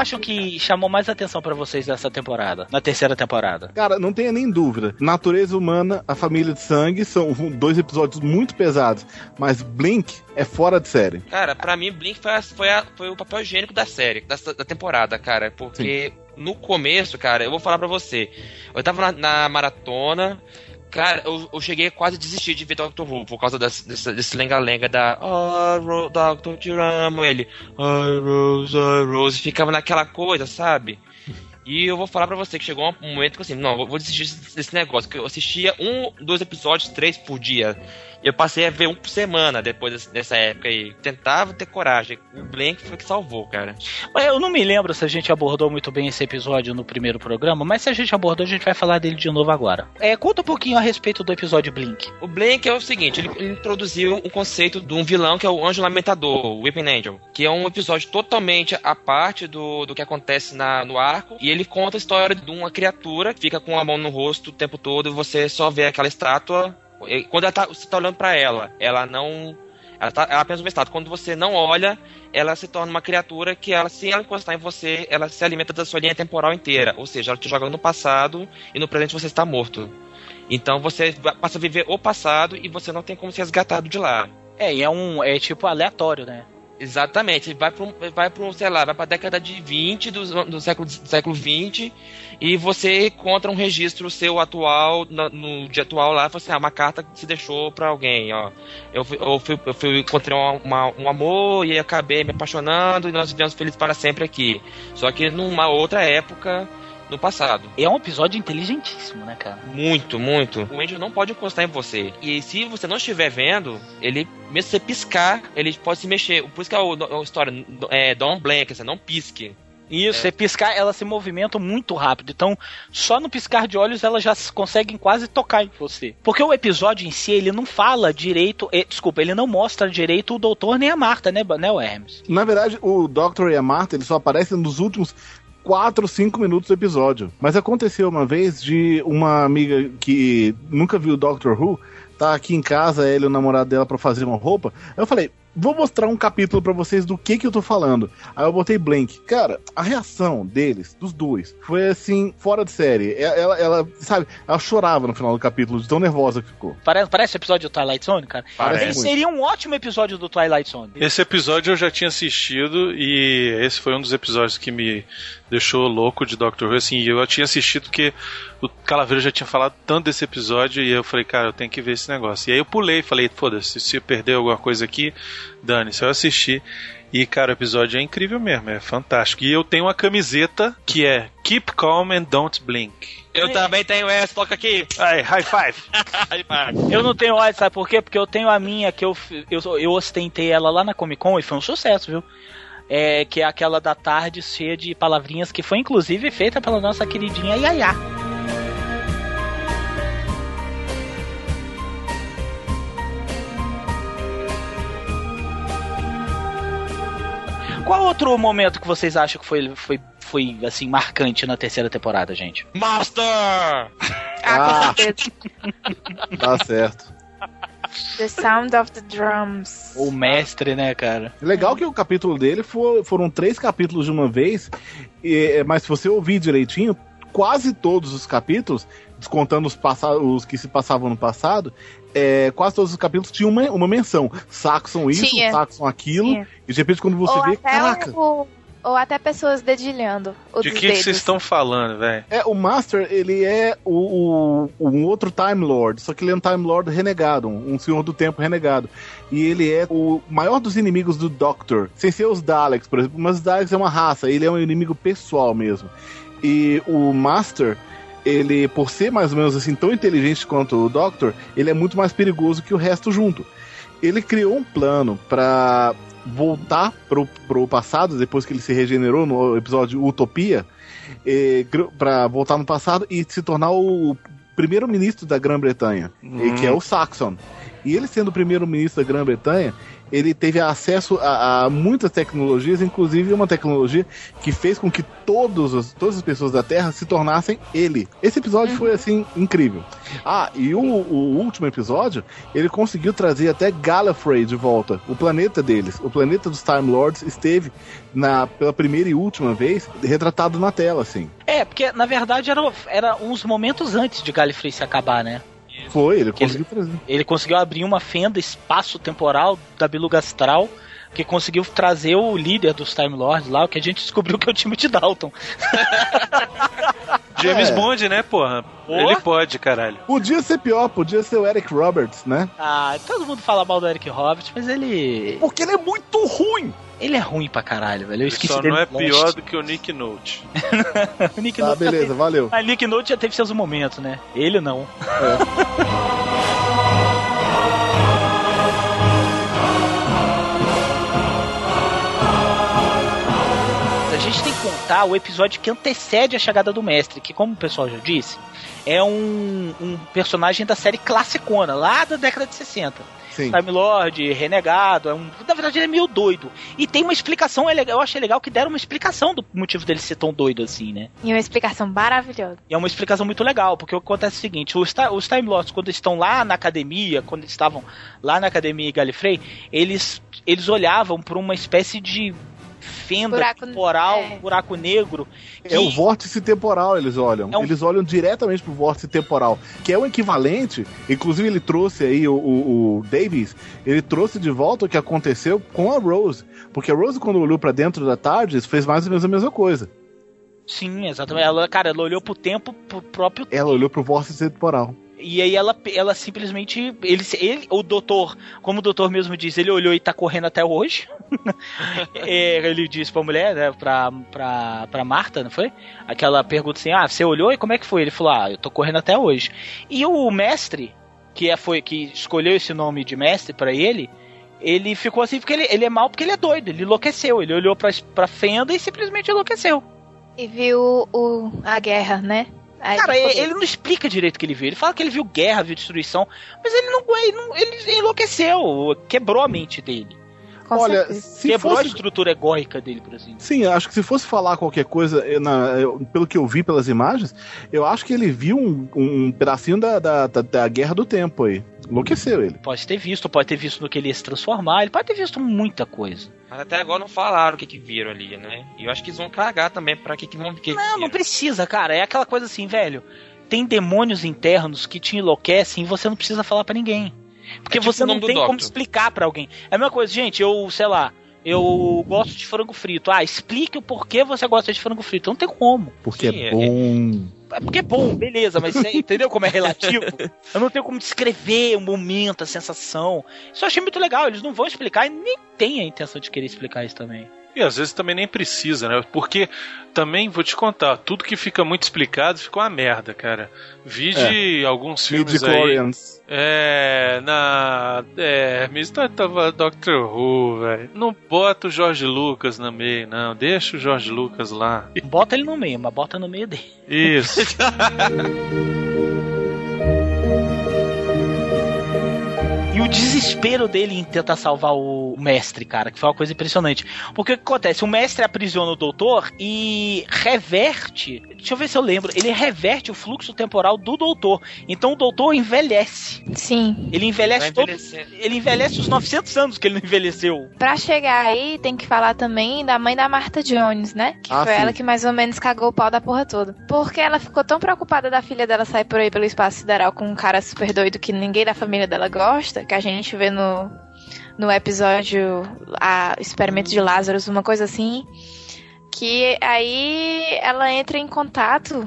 acham que chamou mais atenção pra vocês nessa temporada? Na terceira temporada?
Cara, não tenha nem dúvida. Natureza Humana, A Família de Sangue são dois episódios muito pesados, mas Blink é fora de série.
Cara, pra mim, Blink foi, a- foi, a- foi o papel higiênico da série, da, da temporada, cara. Porque no começo, cara, eu vou falar pra você. Eu tava na, na maratona. Cara, eu, eu cheguei a quase desistir de ver Doctor Who por causa das- desse, lenga-lenga da Oh, Ro- Doctor, te amo. Ele, ai, Rose, ai, Rose. Ficava naquela coisa, sabe? E eu vou falar pra você que chegou um momento que assim, não, vou desistir desse negócio. Que eu assistia um, dois episódios, três por dia. Eu passei a ver um por semana depois dessa época aí. Tentava ter coragem. O Blank foi o que salvou, cara.
Eu não me lembro se a gente abordou muito bem esse episódio no primeiro programa, mas se a gente abordou, a gente vai falar dele de novo agora. É, conta um pouquinho a respeito do episódio Blink.
O Blank é o seguinte, ele, ele introduziu um conceito de um vilão que é o Anjo Lamentador, o Weeping Angel, que é um episódio totalmente à parte do, do que acontece na, no arco, e ele conta a história de uma criatura que fica com a mão no rosto o tempo todo e você só vê aquela estátua. Quando ela tá, você tá olhando pra ela, ela não. Ela, tá, ela é apenas uma estátua. Quando você não olha, ela se torna uma criatura que ela, se ela encostar em você, ela se alimenta da sua linha temporal inteira. Ou seja, ela te joga no passado e no presente você está morto. Então você passa a viver o passado e você não tem como ser resgatado de lá.
É, e é um. É tipo aleatório, né?
Exatamente, vai para vai para um, sei lá, vai para a década de 20 do, do século do século 20 e você encontra um registro seu atual na- no dia atual lá, fala assim, uma carta que se deixou para alguém, ó. Eu eu fui, eu fui encontrei uma- uma- um amor e acabei me apaixonando e nós vivemos felizes para sempre aqui. Só que numa outra época no passado.
É um episódio inteligentíssimo, né, cara?
Muito, muito. O Angel não pode encostar em você. E se você não estiver vendo, ele, mesmo se você piscar, ele pode se mexer. Por isso que é o- a história, é, Don't Blank, você não pisque.
Isso, você piscar, ela se movimenta muito rápido. Então, só no piscar de olhos elas já conseguem quase tocar em você. Porque o episódio em si, ele não fala direito. eh, desculpa, ele não mostra direito o doutor nem a Marta, né, né o Hermes?
Na verdade, o Doctor e a Marta eles só aparecem nos últimos 4, 5 minutos do episódio. Mas aconteceu uma vez de uma amiga que nunca viu Doctor Who, tá aqui em casa, ela e o namorado dela pra fazer uma roupa. Eu falei, vou mostrar um capítulo pra vocês do que que eu tô falando. Aí eu botei blank. Cara, a reação deles, dos dois, foi assim, fora de série. Ela, ela, ela, sabe, ela chorava no final do capítulo, de tão nervosa que ficou.
Parece, parece episódio do Twilight Zone, cara.
Parece
Ele
muito.
seria um ótimo episódio do Twilight Zone.
Esse episódio eu já tinha assistido e esse foi um dos episódios que me deixou louco de Doctor Who. Assim, eu tinha assistido porque o Calaveira já tinha falado tanto desse episódio e eu falei, cara, eu tenho que ver esse negócio. E aí eu pulei, falei, foda-se, se eu perder alguma coisa aqui, dane-se, eu assisti. E, cara, o episódio é incrível mesmo, é fantástico. E eu tenho uma camiseta que é Keep Calm and Don't Blink.
Eu também tenho essa, toca aqui.
Aí, high five.
High five.
Eu não tenho ódio, sabe por quê? Porque eu tenho a minha que eu, eu, eu ostentei ela lá na Comic Con e foi um sucesso, viu? É, que é aquela da tarde cheia de palavrinhas que foi inclusive feita pela nossa queridinha Yaya. Qual outro momento que vocês acham que foi, foi, foi assim, marcante na terceira temporada, gente?
Master!
Ah, com certeza.
Tá certo.
The Sound of the Drums.
O mestre, né, cara?
Legal que o capítulo dele for- foram três capítulos de uma vez, e- mas se você ouvir direitinho, quase todos os capítulos, descontando os, os que se passavam no passado, é, quase todos os capítulos tinham uma, uma menção. Saxon isso,
Tinha.
Saxon aquilo,
Tinha.
e de repente quando você
ou,
vê, caraca,
o- ou até pessoas dedilhando. O
De que vocês estão falando, velho?
É, o Master, ele é o, o- um outro Time Lord, só que ele é um Time Lord renegado, um, um Senhor do Tempo renegado. E ele é o maior dos inimigos do Doctor, sem ser os Daleks, por exemplo, mas os Daleks é uma raça, ele é um inimigo pessoal mesmo. E o Master, ele, por ser mais ou menos assim tão inteligente quanto o Doctor, ele é muito mais perigoso que o resto junto. Ele criou um plano pra voltar pro, pro passado, depois que ele se regenerou no episódio Utopia, eh, gr- pra voltar no passado e se tornar o primeiro-ministro da Grã-Bretanha,
Hum.
eh, que é o Saxon. E ele sendo o primeiro-ministro da Grã-Bretanha, ele teve acesso a, a muitas tecnologias, inclusive uma tecnologia que fez com que todos os- todas as pessoas da Terra se tornassem ele. Esse episódio foi assim incrível. Ah, e o, o último episódio, ele conseguiu trazer até Gallifrey de volta, o planeta deles. O planeta dos Time Lords esteve na, pela primeira e última vez retratado na tela, assim.
É, porque na verdade era, era uns momentos antes de Gallifrey se acabar, né?
Foi, ele conseguiu trazer.
Ele conseguiu abrir uma fenda espaço-temporal da Beluga Astral que conseguiu trazer o líder dos Time Lords lá, o que a gente descobriu que é o time de Dalton.
James
É.
Bond, né, porra?
Porra.
Ele pode, caralho.
Podia ser pior, podia ser o Eric Roberts, né?
Ah, todo mundo fala mal do Eric Roberts, mas ele.
Porque ele é muito ruim!
Ele é ruim pra caralho, velho. Eu esqueci
só
dele
não é pior do que o Nick Note.
O Nick
Tá,
Note já
beleza,
teve-
valeu.
Mas Nick Note já teve seus momentos, né? Ele não. A que contar o episódio que antecede a chegada do mestre, que, como o pessoal já disse, é um, um personagem da série classicona, lá da década de 60.
Sim.
Time Lord, renegado, é um, na verdade ele é meio doido. E tem uma explicação, é legal- eu achei legal que deram uma explicação do motivo dele ser tão doido assim, né?
E uma explicação maravilhosa.
E é uma explicação muito legal, porque o que acontece é o seguinte: os, os Time Lords, quando estão lá na academia, quando eles estavam lá na academia Gallifrey, eles, eles olhavam para uma espécie de fenda
Buraco-
temporal,
é.
buraco negro.
É o vórtice temporal, eles olham.
É um-
Eles olham diretamente pro vórtice temporal, que é o equivalente. Inclusive, ele trouxe aí o, o, o Davies, ele trouxe de volta o que aconteceu com a Rose. Porque a Rose, quando olhou pra dentro da TARDIS, fez mais ou menos a mesma coisa.
Sim, exatamente. Ela, cara, ela olhou pro tempo, pro próprio
Ela olhou pro vórtice temporal.
E aí ela, ela simplesmente. Ele, ele, o doutor, como o doutor mesmo diz, ele olhou e tá correndo até hoje. É, ele disse pra mulher, né, pra, pra, pra Marta, não foi? Aquela pergunta assim: ah, você olhou e como é que foi? Ele falou: ah, eu tô correndo até hoje. E o mestre, que, é, foi, que escolheu esse nome de mestre pra ele. Ele ficou assim porque ele, ele é mal porque ele é doido, ele enlouqueceu. Ele olhou pra, pra fenda e simplesmente enlouqueceu.
E viu o, a guerra, né? Aí
Cara, ele, ele não explica direito o que ele viu. Ele fala que ele viu guerra, viu destruição, mas ele não, ele, não- ele enlouqueceu, quebrou a mente dele.
Com
Olha,
certeza.
se
Quebrou
fosse
a estrutura egóica dele, por assim.
Sim, acho que se fosse falar qualquer coisa, eu- na- eu- pelo que eu vi pelas imagens, eu acho que ele viu um, um pedacinho da, da, da, da Guerra do Tempo aí. Enlouqueceu ele.
Pode ter visto, pode ter visto no que ele ia se transformar, ele pode ter visto muita coisa.
Mas até agora não falaram o que, que viram ali, né? E eu acho que eles vão cagar também pra que, que vão que
Não, não precisa, cara. É aquela coisa assim, velho. Tem demônios internos que te enlouquecem e você não precisa falar pra ninguém. Porque
É tipo
você não tem como explicar pra alguém. É a mesma coisa, gente, eu, sei lá, eu gosto de frango frito. Ah, explique o porquê você gosta de frango frito. Não tem como.
Porque
Sim,
é
é-
bom.
É porque é bom, beleza, mas você entendeu como é relativo? Eu não tenho como descrever o momento, a sensação. Isso eu achei muito legal, eles não vão explicar e nem tem a intenção de querer explicar isso também.
E às vezes também nem precisa, né? Porque também, vou te contar, tudo que fica muito explicado fica uma merda, cara. Vi de alguns filmes aí. É. Na. É. Me tava Doctor Who, velho. Não bota o Jorge Lucas no meio, não. Deixa o Jorge Lucas lá.
Bota ele no meio, mas bota no meio dele.
Isso.
E o desespero dele em tentar salvar o mestre, cara, que foi uma coisa impressionante. Porque o que acontece? O mestre aprisiona o doutor e reverte. Deixa eu ver se eu lembro. Ele reverte o fluxo temporal do doutor. Então o doutor envelhece.
Sim.
Ele envelhece todo. Ele envelhece os 900 anos que ele não envelheceu.
Pra chegar aí, tem que falar também da mãe da Martha Jones, né? Que
Ah,
foi
sim.
ela que mais ou menos cagou o pau da porra toda. Porque ela ficou tão preocupada da filha dela sair por aí pelo espaço sideral com um cara super doido que ninguém da família dela gosta, que a gente vê no, no episódio a Experimento de Lazarus, uma coisa assim. Que aí ela entra em contato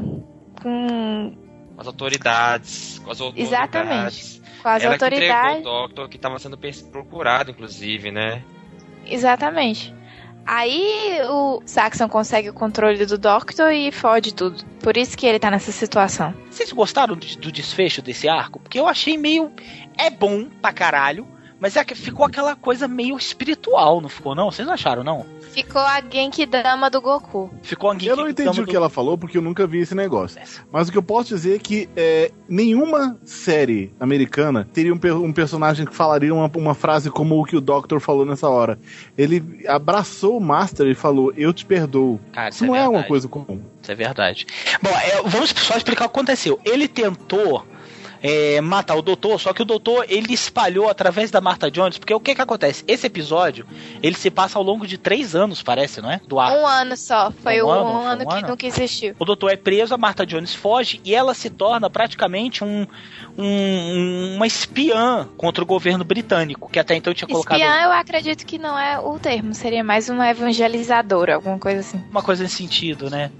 com,
as autoridades. Com as autoridades.
Exatamente. com as
Ela que
autoridades.
entregou o Doctor, que tava sendo procurado, inclusive, né?
Exatamente. Aí o Saxon consegue o controle do Doctor e fode tudo. Por isso que ele tá nessa situação.
Vocês gostaram do, do desfecho desse arco? Porque eu achei meio. É bom pra caralho, mas é que ficou aquela coisa meio espiritual, não ficou, não? Vocês não acharam, não?
Ficou a Genkidama do Goku.
Ficou a
Eu não entendi o que ela falou porque eu nunca vi esse negócio. Mas o que eu posso dizer é que é, nenhuma série americana teria um, um personagem que falaria uma, uma frase como o que o Doctor falou nessa hora. Ele abraçou o Master e falou: Eu te perdoo.
Cara,
Isso não é uma
verdade.
coisa comum.
Isso é verdade. Bom, é, vamos só explicar o que aconteceu. Ele tentou é, matar o doutor, só que o doutor ele espalhou através da Martha Jones, porque o que que acontece? Esse episódio ele se passa ao longo de três anos, parece, não é? Do arco.
Um ano só. Foi
Um
um,
ano? Foi
ano
um
que
ano?
nunca existiu.
O doutor é preso, a Martha Jones foge e ela se torna praticamente um, um- uma espiã contra o governo britânico, que até então tinha colocado
Espiã, eu acredito que não é o termo. Seria mais uma evangelizadora, alguma coisa assim.
uma coisa nesse sentido, né?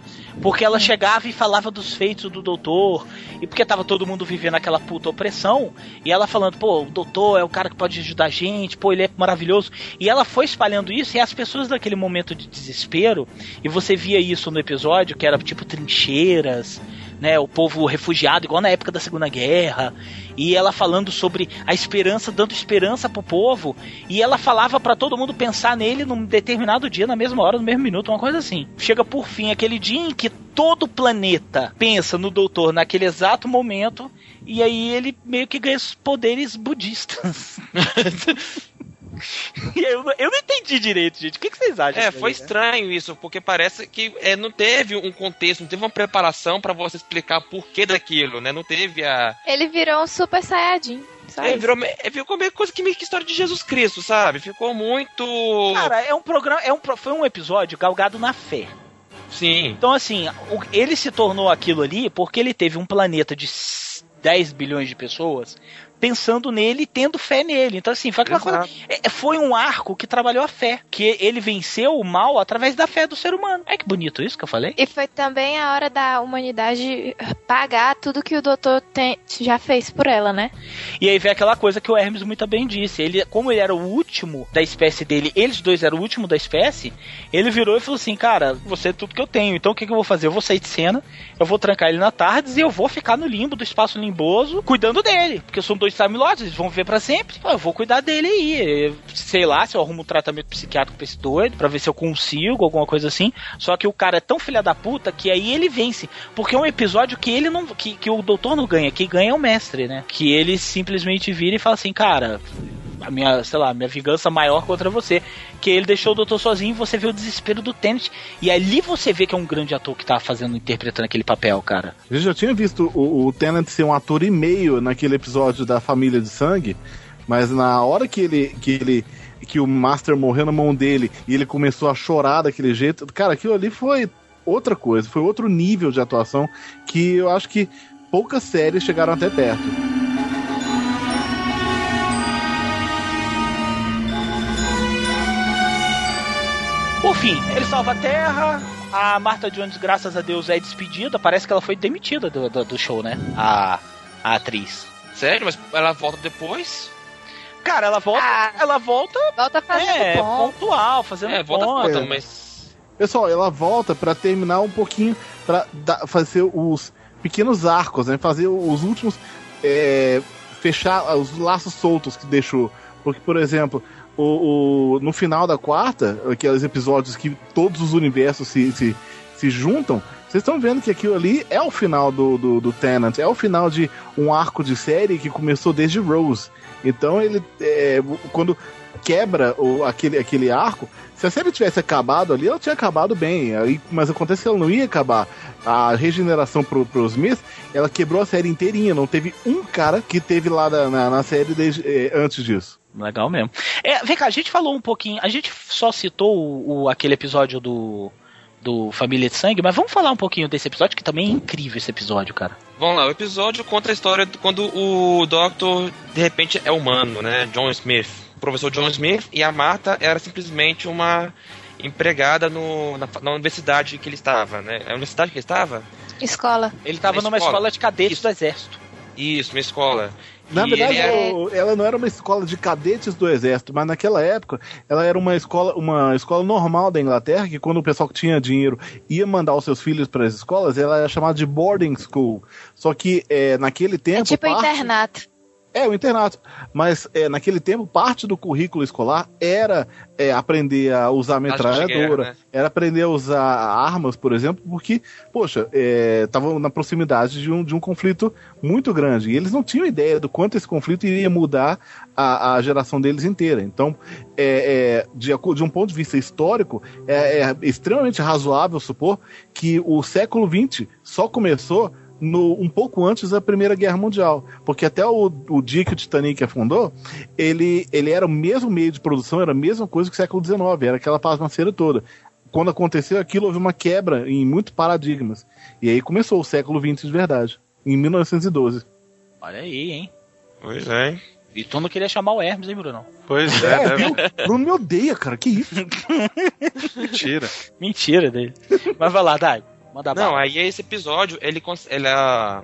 Porque ela chegava e falava dos feitos do doutor, e porque tava todo mundo vivendo aquela puta opressão, e ela falando, pô, o doutor é o cara que pode ajudar a gente, pô, ele é maravilhoso. E ela foi espalhando isso, e as pessoas daquele momento de desespero, e você via isso no episódio, que era tipo trincheiras, né, o povo refugiado, igual na época da Segunda Guerra, e ela falando sobre a esperança, dando esperança pro povo, e ela falava pra todo mundo pensar nele num determinado dia, na mesma hora, no mesmo minuto, uma coisa assim. Chega por fim aquele dia em que todo o planeta pensa no doutor naquele exato momento, e aí ele meio que ganha os poderes budistas. Eu, não- eu não entendi direito, gente. O que, que vocês acham?
É, foi
aí, né?
estranho isso, porque parece que é, não teve um contexto, não teve uma preparação pra você explicar o porquê daquilo, né? Não teve a.
Ele virou um super saiyajin.
É, virou, é, ficou meio coisa que meio que história de Jesus Cristo, sabe? Ficou muito.
Cara, é um programa, é um, foi um episódio galgado na fé.
Sim.
Então, assim, o- ele se tornou aquilo ali porque ele teve um planeta de s- 10 bilhões de pessoas pensando nele e tendo fé nele. Então, assim, foi coisa. é- foi um arco que trabalhou a fé. Que ele venceu o mal através da fé do ser humano. É que bonito isso que eu falei.
E foi também a hora da humanidade pagar tudo que o doutor tem- já fez por ela, né?
E aí vem aquela coisa que o Hermes muito bem disse. Ele, como ele era o último da espécie dele, eles dois eram o último da espécie, ele virou e falou assim: Cara, você é tudo que eu tenho. Então o que, que eu vou fazer? Eu vou sair de cena, eu vou trancar ele na tarde e eu vou ficar no limbo do espaço limboso cuidando dele. Porque são dois Time Lords, eles vão viver pra sempre. Eu vou cuidar dele aí. Sei lá, se eu arrumo um tratamento psiquiátrico pra esse doido, pra ver se eu consigo, alguma coisa assim. Só que o cara é tão filha da puta que aí ele vence. Porque é um episódio que ele não. que, que o doutor não ganha, quem ganha é o mestre, né? Que ele simplesmente vira e fala assim, cara. A minha, sei lá, minha vingança maior contra você. Que ele deixou o doutor sozinho e você vê o desespero do Tenet. E ali você vê que é um grande ator que tá fazendo, interpretando aquele papel, cara.
Gente já tinha visto o, o Tennant ser um ator e meio naquele episódio da Família de Sangue, mas na hora que ele, que ele que o Master morreu na mão dele e ele começou a chorar daquele jeito, cara, aquilo ali foi outra coisa, foi outro nível de atuação que eu acho que poucas séries chegaram até perto.
Por fim, ele salva a Terra. A Martha Jones, graças a Deus, é despedida. Parece que ela foi demitida do, do, do show, né? A, a atriz.
Sério? Mas ela volta depois?
Cara, ela volta. ela volta.
Volta fazendo
é,
ponto.
pontual, fazendo
É, volta
ponto.
volta, mas.
Pessoal, ela volta pra terminar um pouquinho, pra dar- fazer os pequenos arcos, né? Fazer os últimos. é, fechar os laços soltos que deixou. Porque, por exemplo, o, o- no final da quarta, aqueles episódios que todos os universos se, se, se juntam, vocês estão vendo que aquilo ali é o final do, do, do Tenant, é o final de um arco de série que começou desde Rose. Então ele. é, quando quebra o, aquele, aquele arco, se a série tivesse acabado ali, ela tinha acabado bem. Aí, mas acontece que ela não ia acabar. A regeneração pro, pro Smith, ela quebrou a série inteirinha. Não teve um cara que teve lá na, na, na série desde, é, antes disso.
Legal mesmo. É, vem cá, a gente falou um pouquinho. A gente só citou o, o- aquele episódio do. Do Família de Sangue, mas vamos falar um pouquinho desse episódio, que também é incrível esse episódio, cara.
Vamos lá, o episódio conta a história de quando o Doctor de repente é humano, né? John Smith. O professor John Smith e a Marta era simplesmente uma empregada no, na, na universidade que ele estava, né? A universidade que ele estava?
Escola.
Ele tava
Uma
numa
escola.
escola de cadetes do exército.
Isso, uma escola.
Na verdade,
era-
ela não era uma escola de cadetes do exército, mas naquela época ela era uma escola, uma escola normal da Inglaterra, que quando o pessoal que tinha dinheiro ia mandar os seus filhos para as escolas, ela era chamada de boarding school. Só que é, naquele tempo.
É tipo
parte-
internato.
É, o internato. Mas é, naquele tempo, parte do currículo escolar era é, aprender a usar metralhadora,
guerra, né?
era aprender a usar armas, por exemplo, porque, poxa, estavam na proximidade de um, de um conflito muito grande. E eles não tinham ideia do quanto esse conflito iria mudar a, a geração deles inteira. Então, é, é, de, de um ponto de vista histórico, é, é extremamente razoável supor que o século XX só começou no- um pouco antes da Primeira Guerra Mundial. Porque até o, o dia que o Titanic afundou, ele, ele era o mesmo meio de produção, era a mesma coisa que o século XIX, era aquela pasmaceira toda. Quando aconteceu aquilo, houve uma quebra em muitos paradigmas. E aí começou o século XX de verdade, em 1912.
Olha aí, hein?
Pois é. hein?
E tu não queria chamar o Hermes, hein, Bruno?
Pois é,
É, viu? Bruno me odeia, cara, que isso?
Mentira.
Mentira dele. Mas vai lá, Dai. Manda
Não,
bala.
aí esse episódio, ele, ele, ah,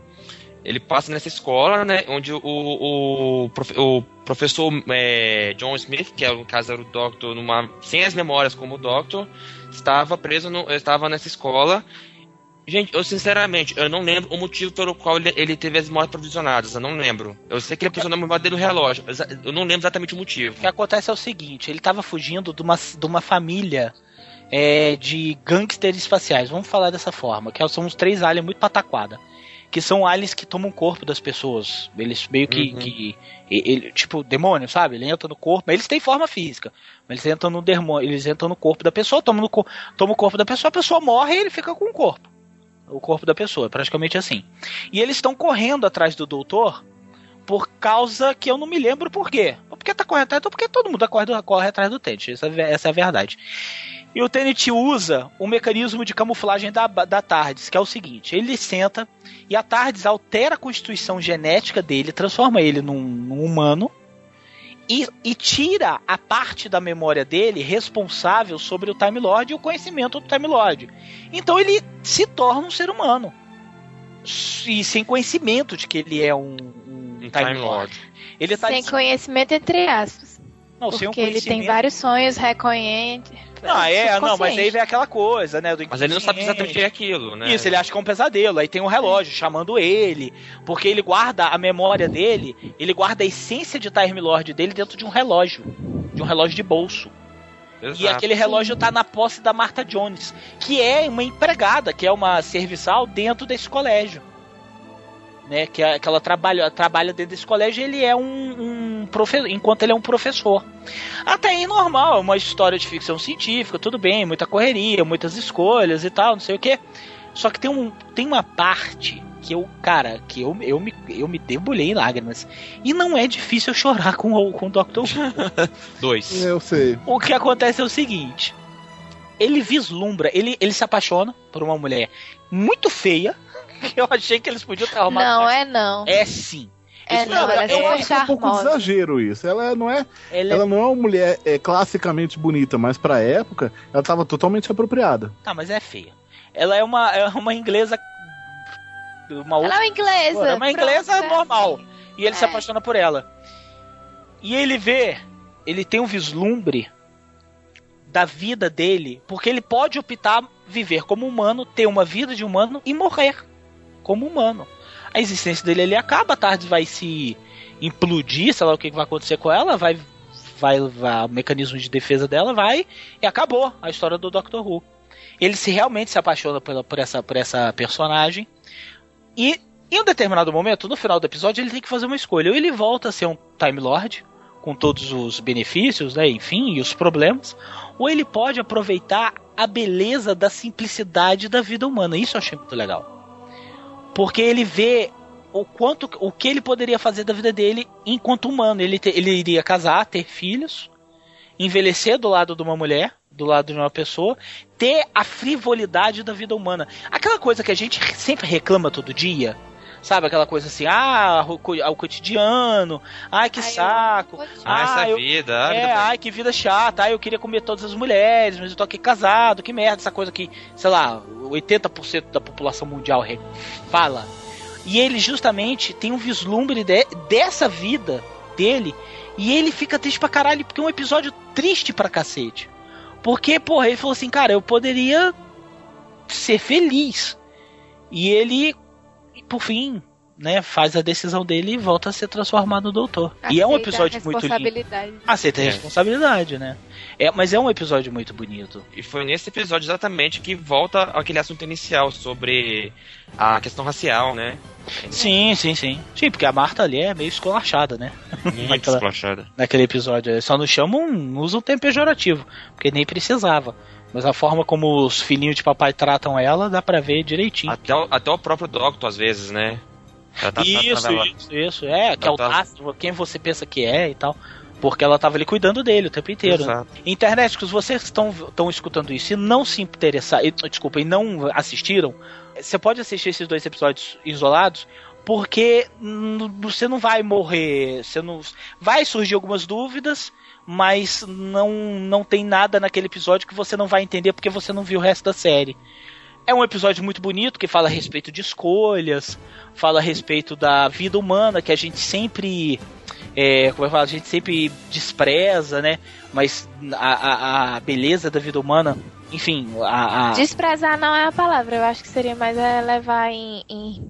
ele passa nessa escola, né? Onde o, o, o professor é, John Smith, que é, no caso era o Doctor, numa, sem as memórias como o Doctor, estava preso, no, estava nessa escola. Gente, eu sinceramente, eu não lembro o motivo pelo qual ele, ele teve as memórias provisionadas, eu não lembro. Eu sei que ele aprisionou a memória dele no relógio, eu não lembro exatamente o motivo.
O que acontece é o seguinte: ele tava fugindo de uma, de uma família é, de gangsters espaciais. Vamos falar dessa forma: que são uns três aliens muito pataquada. Que são aliens que tomam o corpo das pessoas. Eles meio que.
Uhum.
que ele, tipo, demônio, sabe? Ele entra no corpo. Eles têm forma física. Mas eles entram no demônio, eles entram no corpo da pessoa, tomam, no, tomam o corpo da pessoa, a pessoa morre e ele fica com o corpo. O corpo da pessoa, praticamente assim. E eles estão correndo atrás do doutor por causa que eu não me lembro por quê. Porque tá correndo atrás, porque todo mundo corre, corre atrás do Tenet. Essa, é- essa é a verdade. E o Tenet usa o mecanismo de camuflagem da, da TARDIS, que é o seguinte: ele senta e a TARDIS altera a constituição genética dele, transforma ele num, num humano e, e tira a parte da memória dele responsável sobre o Time Lord e o conhecimento do Time Lord. Então ele se torna um ser humano. E sem conhecimento de que ele é um, um Time,
Time
Lord.
Lord.
Ele tá
Sem conhecimento, entre aspas.
Não, sem um
Porque ele tem vários sonhos, reconhece.
Ah, é, não, mas aí vem aquela coisa, né? Do
Mas ele não sabe exatamente o que é aquilo, né?
Isso, ele acha que é um pesadelo. Aí tem um relógio chamando ele. Porque ele guarda a memória dele, ele guarda a essência de Time Lord dele dentro de um relógio. De um relógio de bolso. E
Exato.
aquele relógio tá na posse da Martha Jones, que é uma empregada, que é uma serviçal dentro desse colégio. Né, que, é- que ela trabalha, trabalha dentro desse colégio e ele é um, um, profe enquanto ele é um professor. Até aí normal, é uma história de ficção científica, tudo bem, muita correria, muitas escolhas e tal, não sei o que. Só que tem, um, tem uma parte que eu, cara, que eu, eu, me, eu me debulhei em lágrimas. E não é difícil eu chorar com, o- com o Dr. Who.
Dois.
Eu sei.
O que acontece é o seguinte: ele vislumbra, ele, ele se apaixona por uma mulher muito feia. Eu achei que eles podiam ter arrumado.
Não, é não.
É sim.
É
Isso
não, ela é
eu acho que é um pouco exagero isso. Ela não é,
Ela é-
ela não é uma mulher é, classicamente bonita, mas pra época ela tava totalmente apropriada.
Tá, mas é feia. Ela é uma, é uma inglesa. Uma
Ela é uma inglesa.
É uma inglesa
pronto, é
normal. E ele se
É.
apaixona por ela. E ele vê, ele tem um vislumbre da vida dele, porque ele pode optar viver como humano, ter uma vida de humano e morrer como humano. A existência dele ali acaba, a tarde vai se implodir, sei lá o que vai acontecer com ela, vai, vai, vai o mecanismo de defesa dela vai e acabou a história do Doctor Who. Ele se realmente se apaixona pela, por, essa, por essa personagem e em um determinado momento, no final do episódio, ele tem que fazer uma escolha. Ou ele volta a ser um Time Lord, com todos os benefícios, né, enfim, e os problemas, ou ele pode aproveitar a beleza da simplicidade da vida humana. Isso eu achei muito legal. Porque ele vê o quanto o que ele poderia fazer da vida dele enquanto humano. Ele, te- ele iria casar, ter filhos, envelhecer do lado de uma mulher, do lado de uma pessoa, ter a frivolidade da vida humana. Aquela coisa que a gente sempre reclama todo dia. Sabe aquela coisa assim, ah, o, co- o cotidiano, ai que saco,
Ah, essa
eu-
vida.
é,
vida-
ai, que vida chata. Ai, eu queria comer todas as mulheres, mas eu tô aqui casado. Que merda, essa coisa que, sei lá, 80% da população mundial fala. E ele justamente tem um vislumbre de- dessa vida dele. E ele fica triste pra caralho, porque é um episódio triste pra cacete. Porque, porra, ele falou assim, cara, eu poderia ser feliz. E ele, por fim, né, faz a decisão dele e volta a ser transformado no doutor. e é um
Aceita a
episódio muito lindo. Aceita a
É.
responsabilidade, né? É, mas é um episódio muito bonito.
E foi nesse episódio exatamente que volta aquele assunto inicial sobre a questão racial, né?
Sim, sim, sim. Sim, porque a Marta ali é meio esculachada, né?
Muito
Naquela-
esclachada.
Naquele episódio. Eles Só não chamam, não usam tempo pejorativo, porque nem precisava. Mas a forma como os filhinhos de papai tratam ela, dá pra ver direitinho.
Até o, até o próprio Doctor, às vezes, né? Tá- tá-
isso,
lá.
isso, isso. É, que é o
tá-
Tássio, quem você pensa que é e tal. Porque ela tava ali cuidando dele o tempo inteiro. né? Internet, vocês estão escutando isso e não se interessar, e, desculpa, e não assistiram, você pode assistir esses dois episódios isolados, porque você não vai morrer, você não vai surgir algumas dúvidas, mas não não tem nada naquele episódio que você não vai entender porque você não viu o resto da série. É um episódio muito bonito que fala a respeito de escolhas, fala a respeito da vida humana que a gente sempre é, como eu falo, a gente sempre despreza, né? Mas a, a, a beleza da vida humana, enfim, a, a-
Desprezar não é a palavra, eu acho que seria mais é levar em. em-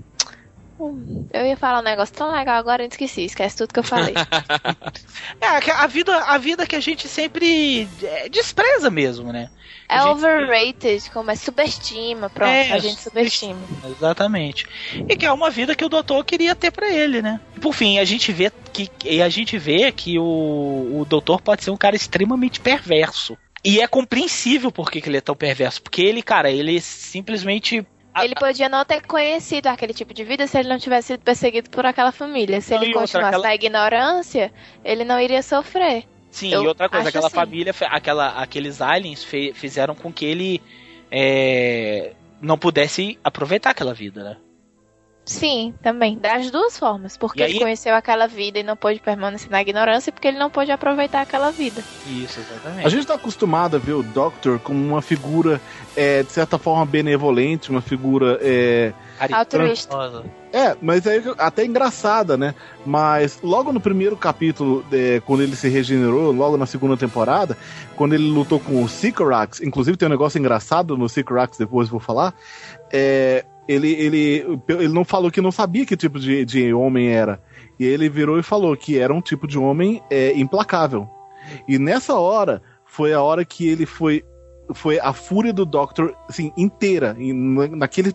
Eu ia falar um negócio tão legal agora, eu esqueci, esquece tudo que eu falei.
é, a vida, a vida que a gente sempre é, despreza mesmo, né?
É
gente-
overrated, como é subestima, pronto,
É,
a gente subestima.
Exatamente. E que é uma vida que o doutor queria ter pra ele, né? E por fim, a gente vê que e a gente vê que o, o doutor pode ser um cara extremamente perverso. E é compreensível por que que ele é tão perverso, porque ele, cara, ele simplesmente
Ele podia não ter conhecido aquele tipo de vida se ele não tivesse sido perseguido por aquela família. Se
Não,
ele
e outra,
continuasse
aquela-
na ignorância, ele não iria sofrer.
Sim,
Eu
e outra coisa, aquela
assim.
família, aquela, aqueles aliens fe- fizeram com que ele é, não pudesse aproveitar aquela vida, né?
Sim, também. Das duas formas. Porque
aí-
ele conheceu aquela vida e não pôde permanecer na ignorância, porque ele não pôde aproveitar aquela vida.
Isso, exatamente.
A gente tá acostumado a ver o Doctor como uma figura, é, de certa forma, benevolente, uma figura. É,
Altruísta.
É, mas é até engraçada, né? Mas logo no primeiro capítulo, é, quando ele se regenerou, logo na segunda temporada, quando ele lutou com o Sycorax, inclusive tem um negócio engraçado no Sycorax, depois vou falar, é, ele, ele, ele não falou que não sabia que tipo de, de homem era. E ele virou e falou que era um tipo de homem é, implacável. E nessa hora, foi a hora que ele foi foi a fúria do Doctor, assim, inteira, naqueles,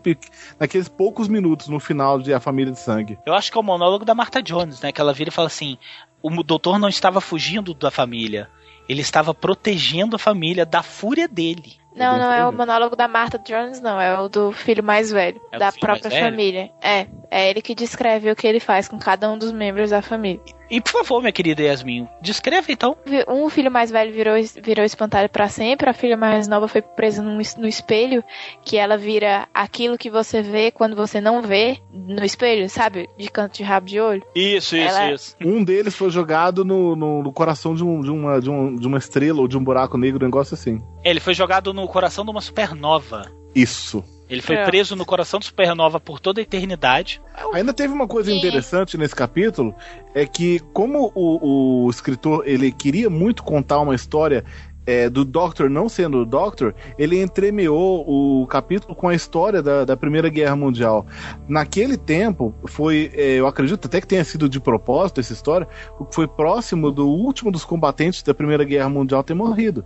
naqueles poucos minutos no final de A Família de Sangue.
Eu acho que é o monólogo da Martha Jones, né? Que ela vira e fala assim: o doutor não estava fugindo da família. Ele estava protegendo a família da fúria dele.
Não, não é o monólogo da Martha Jones, não. É o do filho mais velho,
É
da
filho
própria
mais velho?
família. É, é ele que descreve o que ele faz com cada um dos membros da família.
E por favor, minha querida Yasmin, descreva então.
Um filho mais velho virou, virou espantalho pra sempre, a filha mais nova foi presa num no espelho, que ela vira aquilo que você vê quando você não vê no espelho, sabe? De canto de rabo de olho.
Isso, isso,
Ela-
isso.
Um deles foi jogado no, no, no coração de, um, de, uma, de, um, de uma estrela ou de um buraco negro, um negócio assim.
Ele foi jogado no coração de uma supernova.
Isso.
Ele foi
É.
preso no coração de supernova por toda a eternidade.
Ainda teve uma coisa
Sim.
interessante nesse capítulo, é que como o, o escritor ele queria muito contar uma história é, do Doctor não sendo o Doctor, ele entremeou o capítulo com a história da, da Primeira Guerra Mundial. Naquele tempo, foi, é, eu acredito até que tenha sido de propósito essa história, porque foi próximo do último dos combatentes da Primeira Guerra Mundial ter morrido.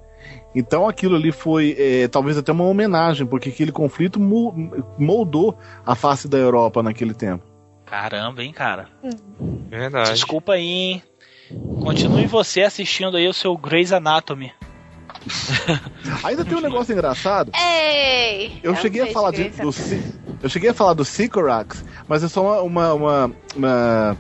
Então aquilo ali foi é, talvez até uma homenagem, porque aquele conflito moldou a face da Europa naquele tempo.
Caramba, hein, cara.
Verdade.
Desculpa aí, hein. Continue você assistindo aí o seu Grey's Anatomy.
Ainda tem um negócio engraçado.
Ei!
Eu cheguei a falar de, do eu cheguei a falar do Sycorax, mas é só uma, uma, uma- uma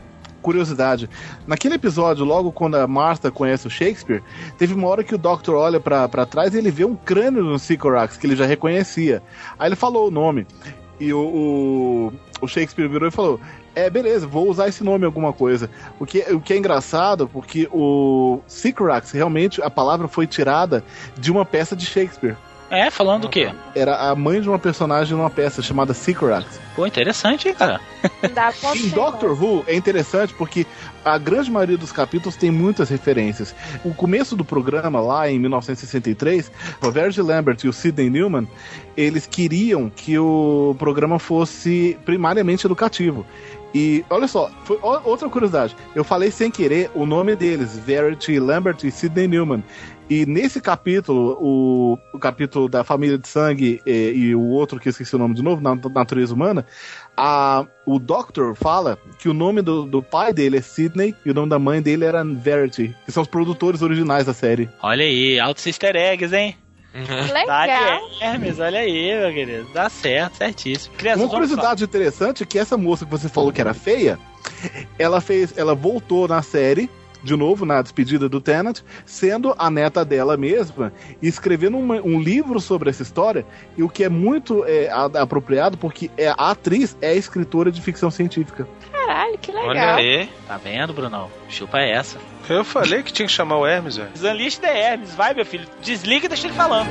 curiosidade. Naquele episódio, logo quando a Martha conhece o Shakespeare, teve uma hora que o Doctor olha pra trás e ele vê um crânio no Sycorax que ele já reconhecia. Aí ele falou o nome e o, o, o Shakespeare virou e falou: É, beleza, vou usar esse nome em alguma coisa. O que, o que é engraçado, porque o Sycorax, realmente, a palavra foi tirada de uma peça de Shakespeare.
É, falando do quê?
Era a mãe de uma personagem numa peça chamada Sycorax.
Pô, interessante, hein, cara.
Dá
Em Doctor Who é interessante porque a grande maioria dos capítulos tem muitas referências. O começo do programa, lá em 1963, o Verge Lambert e o Sidney Newman, eles queriam que o programa fosse primariamente educativo. E olha só, foi outra curiosidade. Eu falei sem querer o nome deles, Verity Lambert e Sidney Newman. E nesse capítulo, o, o capítulo da família de sangue e, e o outro que eu esqueci o nome de novo, na natureza humana, a, o Doctor fala que o nome do, do pai dele é Sidney e o nome da mãe dele era Verity, que são os produtores originais da série.
Olha aí, altos easter eggs, hein? Tá
Legal.
Hermes, olha aí, meu querido. Dá certo, certíssimo. Crianças,
Uma curiosidade interessante é que essa moça que você falou que era feia, ela fez, ela voltou na série de novo na despedida do Tennant, sendo a neta dela mesma e escrevendo uma- um livro sobre essa história, e o que é muito é, a- apropriado porque é, a atriz é escritora de ficção científica.
Caralho, que legal.
Olha aí.
Tá vendo, Brunão? Chupa essa.
Eu falei que tinha que chamar o Hermes, velho.
Unleash the Hermes, vai, meu filho. Desliga e deixa ele falando.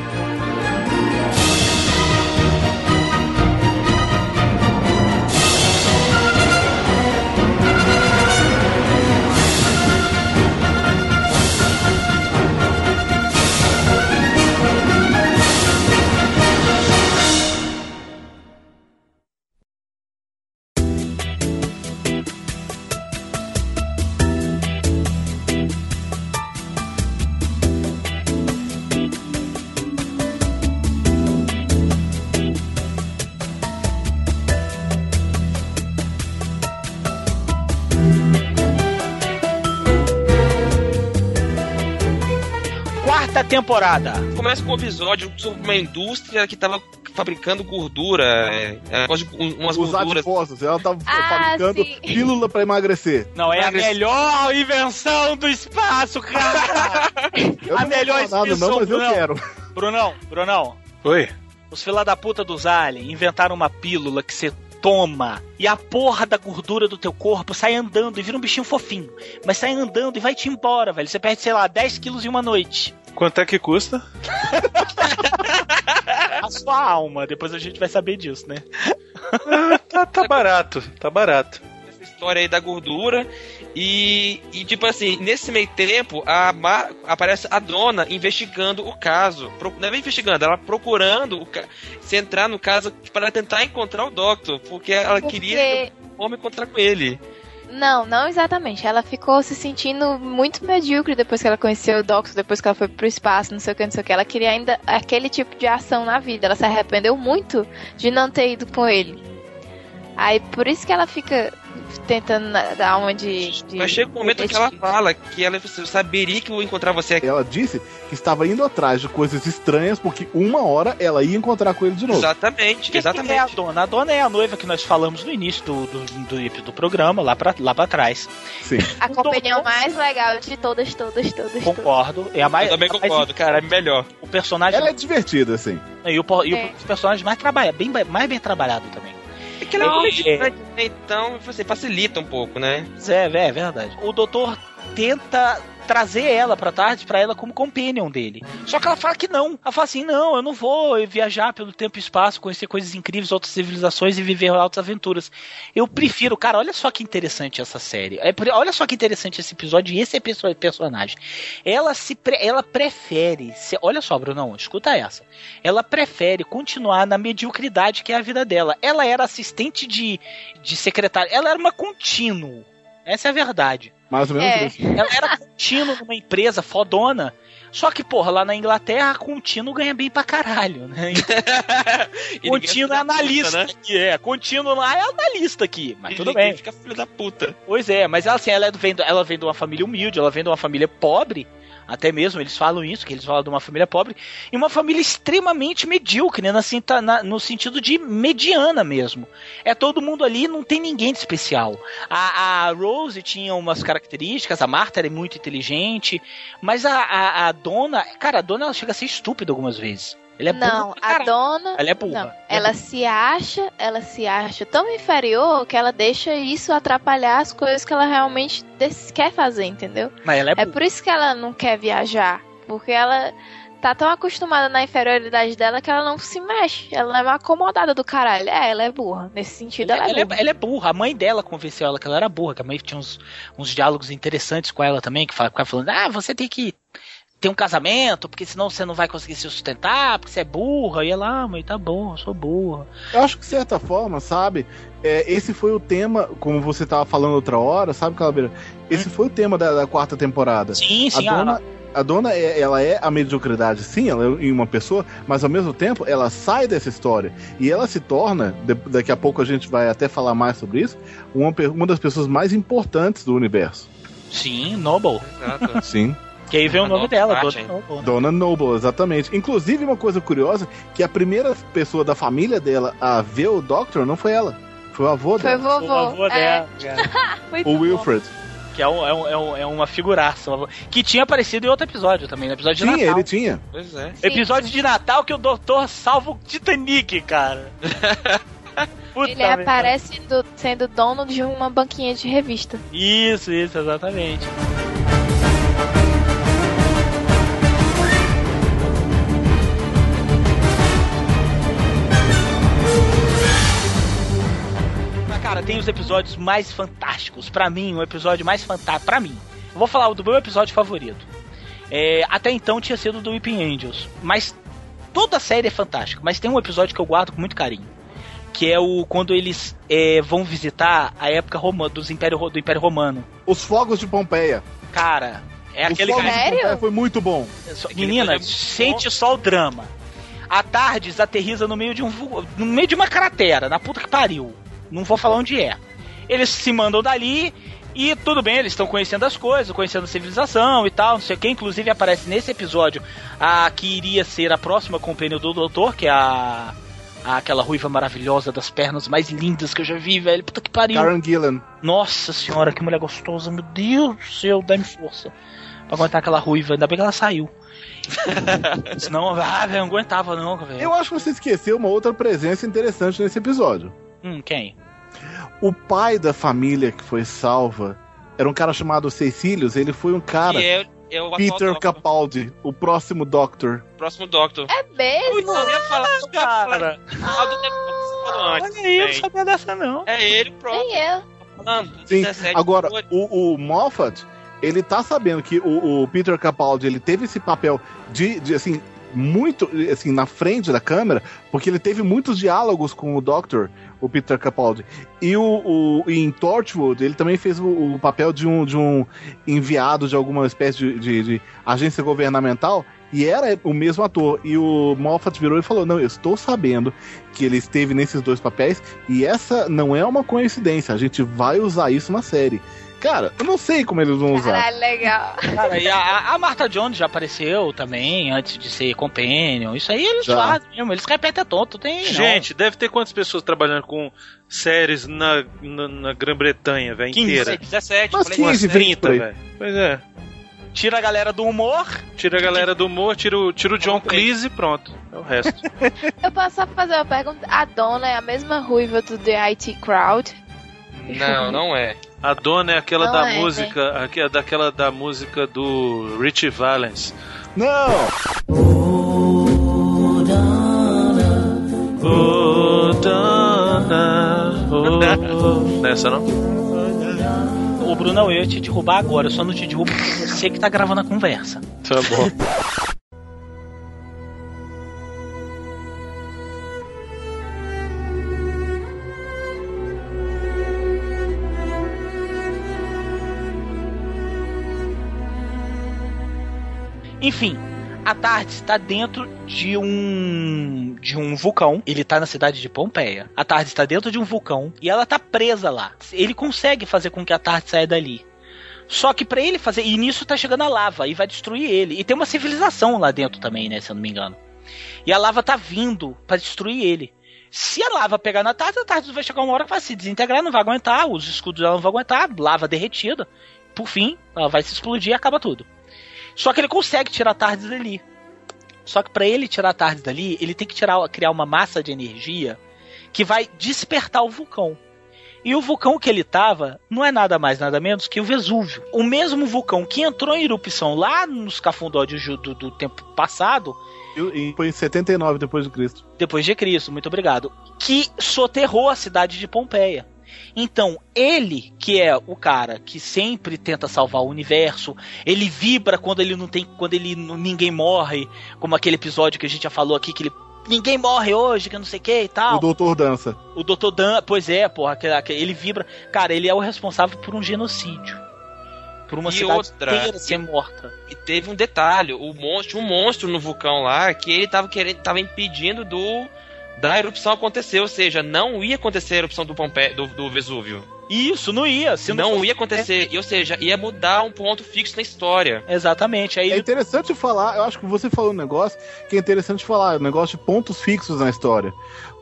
Temporada.
Começa com um episódio sobre uma indústria que tava fabricando gordura. É, é, um- umas
Os
gorduras.
adiposos, ela tava
Ah,
fabricando
sim.
pílula pra emagrecer.
Não, é a melhor invenção do espaço, cara!
Eu
A melhor
nada, não, mas eu
Brunão.
quero.
Brunão, Brunão,
Oi?
os fila da puta dos aliens inventaram uma pílula que você toma e a porra da gordura do teu corpo sai andando e vira um bichinho fofinho. Mas sai andando e vai te embora, velho. Você perde, sei lá, 10 quilos em uma noite.
Quanto é que custa?
A sua alma, depois a gente vai saber disso, né?
Tá, tá barato, tá barato.
essa história aí da gordura. E, e, tipo assim, nesse meio tempo, a Ma- aparece a dona investigando o caso. Pro- não é investigando, ela procurando se entrar no caso para tentar encontrar o Doctor. Porque ela
Porque-
queria como encontrar com ele.
Não, não exatamente. Ela ficou se sentindo muito medíocre depois que ela conheceu o Doctor, depois que ela foi pro espaço, não sei o que, não sei o que. Ela queria ainda aquele tipo de ação na vida. Ela se arrependeu muito de não ter ido com ele. Aí por isso que ela fica tentando dar uma de. de
Mas chega um momento que ela fala que ela saberia que eu vou encontrar você aqui.
Ela disse que estava indo atrás de coisas estranhas porque uma hora ela ia encontrar com ele de novo.
Exatamente,
Quem
exatamente.
é a dona? A dona é a noiva que nós falamos no início do, do, do, do programa, lá pra, lá pra trás.
Sim.
A companhia mais legal de todas, todas, todas.
Concordo. É a mais,
Eu também
a mais-
concordo, cara, é melhor.
O personagem.
Ela é divertida, assim.
E o, e
É.
o personagem mais trabalha, bem, mais bem trabalhado também.
É ela é comediante, né? então você facilita um pouco, né?
Pois É, é verdade. O doutor tenta trazer ela pra tarde pra ela como companion dele. Só que ela fala que não. Ela fala assim: "Não, eu não vou viajar pelo tempo e espaço, conhecer coisas incríveis, outras civilizações e viver altas aventuras. Eu prefiro, cara, olha só que interessante essa série. É, olha só que interessante esse episódio e esse perso- personagem. Ela se pre- ela prefere, se- olha só, Brunão, escuta essa. Ela prefere continuar na mediocridade que é a vida dela. Ela era assistente de de secretária, ela era uma contínuo. Essa é a verdade.
Mais ou menos
É.
isso.
Ela era contínuo numa empresa fodona. Só que, porra, lá na Inglaterra, contínuo ganha bem pra caralho, né? Contínuo é
fica puta,
analista
né?
aqui, é. Contínuo lá é analista aqui, mas
E
tudo bem.
Fica filho da puta.
Pois é, mas ela, assim, ela, é vem, ela vem de uma família humilde, ela vem de uma família pobre, até mesmo eles falam isso, que eles falam de uma família pobre, e uma família extremamente medíocre, né, assim, tá na- no sentido de mediana mesmo. É todo mundo ali, não tem ninguém de especial. A, a Rose tinha umas características, a Marta era muito inteligente, mas a, a, a dona, cara, a dona ela chega a ser estúpida algumas vezes. Ela é
não,
burra pra
a dona.
Ela é burra.
Não,
Ela é
ela se acha, ela se acha tão inferior que ela deixa isso atrapalhar as coisas que ela realmente quer fazer, entendeu?
Mas ela é,
É por isso que ela não quer viajar, porque ela tá tão acostumada na inferioridade dela que ela não se mexe. Ela é uma acomodada do caralho. É, ela é burra. Nesse sentido, ela,
Ela,
é
é,
burra.
ela é burra. A mãe dela convenceu ela que ela era burra, que a mãe tinha uns, uns diálogos interessantes com ela também, que fala- ficava falando, ah, você tem que ter um casamento, porque senão você não vai conseguir se sustentar, porque você é burra. E ela, ah, mãe, tá bom, eu sou burra.
Eu acho que, de certa forma, sabe, é, esse foi o tema, como você tava falando outra hora, sabe, Calabeira? Esse foi o tema da, da quarta temporada.
Sim,
A
sim,
dona, a dona é, ela é a mediocridade, sim, ela é em uma pessoa, mas ao mesmo tempo ela sai dessa história e ela se torna, de- daqui a pouco a gente vai até falar mais sobre isso, uma, uma das pessoas mais importantes do universo.
sim, Noble.
Exato.
Sim.
Que aí vem o nome
Noble
dela. Dona Noble.
Dona Noble, exatamente. Inclusive, uma coisa curiosa, que a primeira pessoa da família dela a ver o Doctor não foi ela. Foi o avô
Foi
dela.
vovô.
O avô
é,
dela,
O
bom.
Wilfred.
que é, um, é, um, é, é uma figuraça. o avô- Que tinha aparecido em outro episódio também, no episódio de
Tinha,
Natal.
ele tinha.
Pois é.
Sim.
Episódio de Natal que o doutor salva o Titanic, cara. Puta
Ele aparece do- sendo dono de uma banquinha de revista.
Isso, isso, exatamente. Cara, tem os episódios mais fantásticos. Pra mim, o episódio mais fantástico. Pra mim. Eu vou falar do meu episódio favorito. É, até então tinha sido do Weeping Angels. Mas toda a série é fantástica. Mas tem um episódio que eu guardo com muito carinho. Que é o quando eles é, vão visitar a época roma, dos Império, do Império Romano.
Os fogos de Pompeia.
Cara, é
Os
aquele
fogos
cara.
de
Sério?
Pompeia foi muito bom.
Menina,
é muito
sente só o drama. A Tardes aterriza no meio de um no meio de uma cratera, na puta que pariu. Não vou falar onde é. Eles se mandam dali e tudo bem, eles estão conhecendo as coisas, conhecendo a civilização e tal, não sei o que. Inclusive aparece nesse episódio a que iria ser a próxima companhia do doutor, que é a, a- aquela ruiva maravilhosa das pernas mais lindas que eu já vi, velho. Puta que pariu.
Karen Gillan.
Nossa senhora, que mulher gostosa, meu Deus do céu, dá-me força. Pra aguentar aquela ruiva, ainda bem que ela saiu. Senão, ah, velho, não aguentava não, velho.
Eu acho que você esqueceu uma outra presença interessante nesse episódio.
Hum, quem?
O pai da família que foi salva era um cara chamado Cecílios. Ele foi um cara,
é, é
Peter
Doctor,
Capaldi, o próximo Doctor.
próximo Doctor.
É mesmo?
Eu ia falar, falar
Cara,
Ah, do falou antes.
olha aí, eu não sabia dessa não.
É ele próprio.
Nem eu.
Falando,
Sim,
17
agora, o, o Moffat, ele tá sabendo que o, o Peter Capaldi, ele teve esse papel de, de, assim, muito, assim, na frente da câmera, porque ele teve muitos diálogos com o Doctor, o Peter Capaldi. E o, o em Torchwood, ele também fez o, o papel de um, de um enviado de alguma espécie de, de- de agência governamental, E era o mesmo ator. E o Moffat virou e falou: Não, eu estou sabendo que ele esteve nesses dois papéis e essa não é uma coincidência. A gente vai usar isso na série. Cara, eu não sei como eles vão usar.
Caralho, legal.
Cara, e a, a Martha Jones já apareceu também, antes de ser Companion. Isso aí eles
Já.
fazem mesmo, eles repetem tonto, tem. não.
Gente, deve ter quantas pessoas trabalhando com séries na, na, na Grã-Bretanha, velho,
15,
inteira?
17,
Mas
falei,
15,
Umas
20
30,
por aí.
velho. Pois é.
Tira a galera do humor.
Tira a galera do humor, tira o, tira o John Cleese e pronto. É o resto.
Eu posso só fazer uma pergunta? A dona é a mesma ruiva do The IT Crowd?
Não, não é.
A dona é aquela
Não
da
é,
música, aque- daquela da música do Richie Valens.
Não!
Oh, Donna, oh. Nessa não?
Ô, Bruno, eu ia te derrubar agora, eu só não te derrubo porque você que tá gravando a conversa.
Tá bom.
Enfim, a Tarde está dentro de um de um vulcão. Ele tá na cidade de Pompeia. A Tarde está dentro de um vulcão e ela tá presa lá. Ele consegue fazer com que a Tarde saia dali. Só que pra ele fazer, e nisso tá chegando a lava e vai destruir ele. E tem uma civilização lá dentro também, né, se eu não me engano. E a lava tá vindo pra destruir ele. Se a lava pegar na Tarde, a Tarde vai chegar uma hora que vai se desintegrar, não vai aguentar, os escudos dela não vão aguentar, lava derretida. Por fim, ela vai se explodir e acaba tudo. Só que ele consegue tirar a Tardes dali. Só que para ele tirar a Tardes dali, ele tem que tirar, criar uma massa de energia que vai despertar o vulcão. E o vulcão que ele tava não é nada mais, nada menos que o Vesúvio. O mesmo vulcão que entrou em erupção lá nos cafundó do, do tempo passado,
E foi em 79 depois de Cristo.
depois de Cristo, muito obrigado, que soterrou a cidade de Pompeia. Então, ele, que é o cara que sempre tenta salvar o universo, ele vibra quando ele não tem, quando ele ninguém morre, como aquele episódio que a gente já falou aqui que ele ninguém morre hoje, que não sei o que e tal.
O Doutor Dança.
O Dr. Dan, pois é, porra, ele vibra. Cara, ele é o responsável por um genocídio. Por uma
E
cidade
outra,
inteira ser morta.
E teve um detalhe, o monstro, um monstro no vulcão lá que ele tava querendo, tava impedindo do da erupção acontecer, ou seja, não ia acontecer a erupção do Pompe, do, do Vesúvio.
Isso, não ia. Se
não,
fosse-
ia acontecer, e, ou seja, ia mudar um ponto fixo na história.
Exatamente. Aí
É interessante falar, eu acho que você falou um negócio que é interessante falar, um negócio de pontos fixos na história.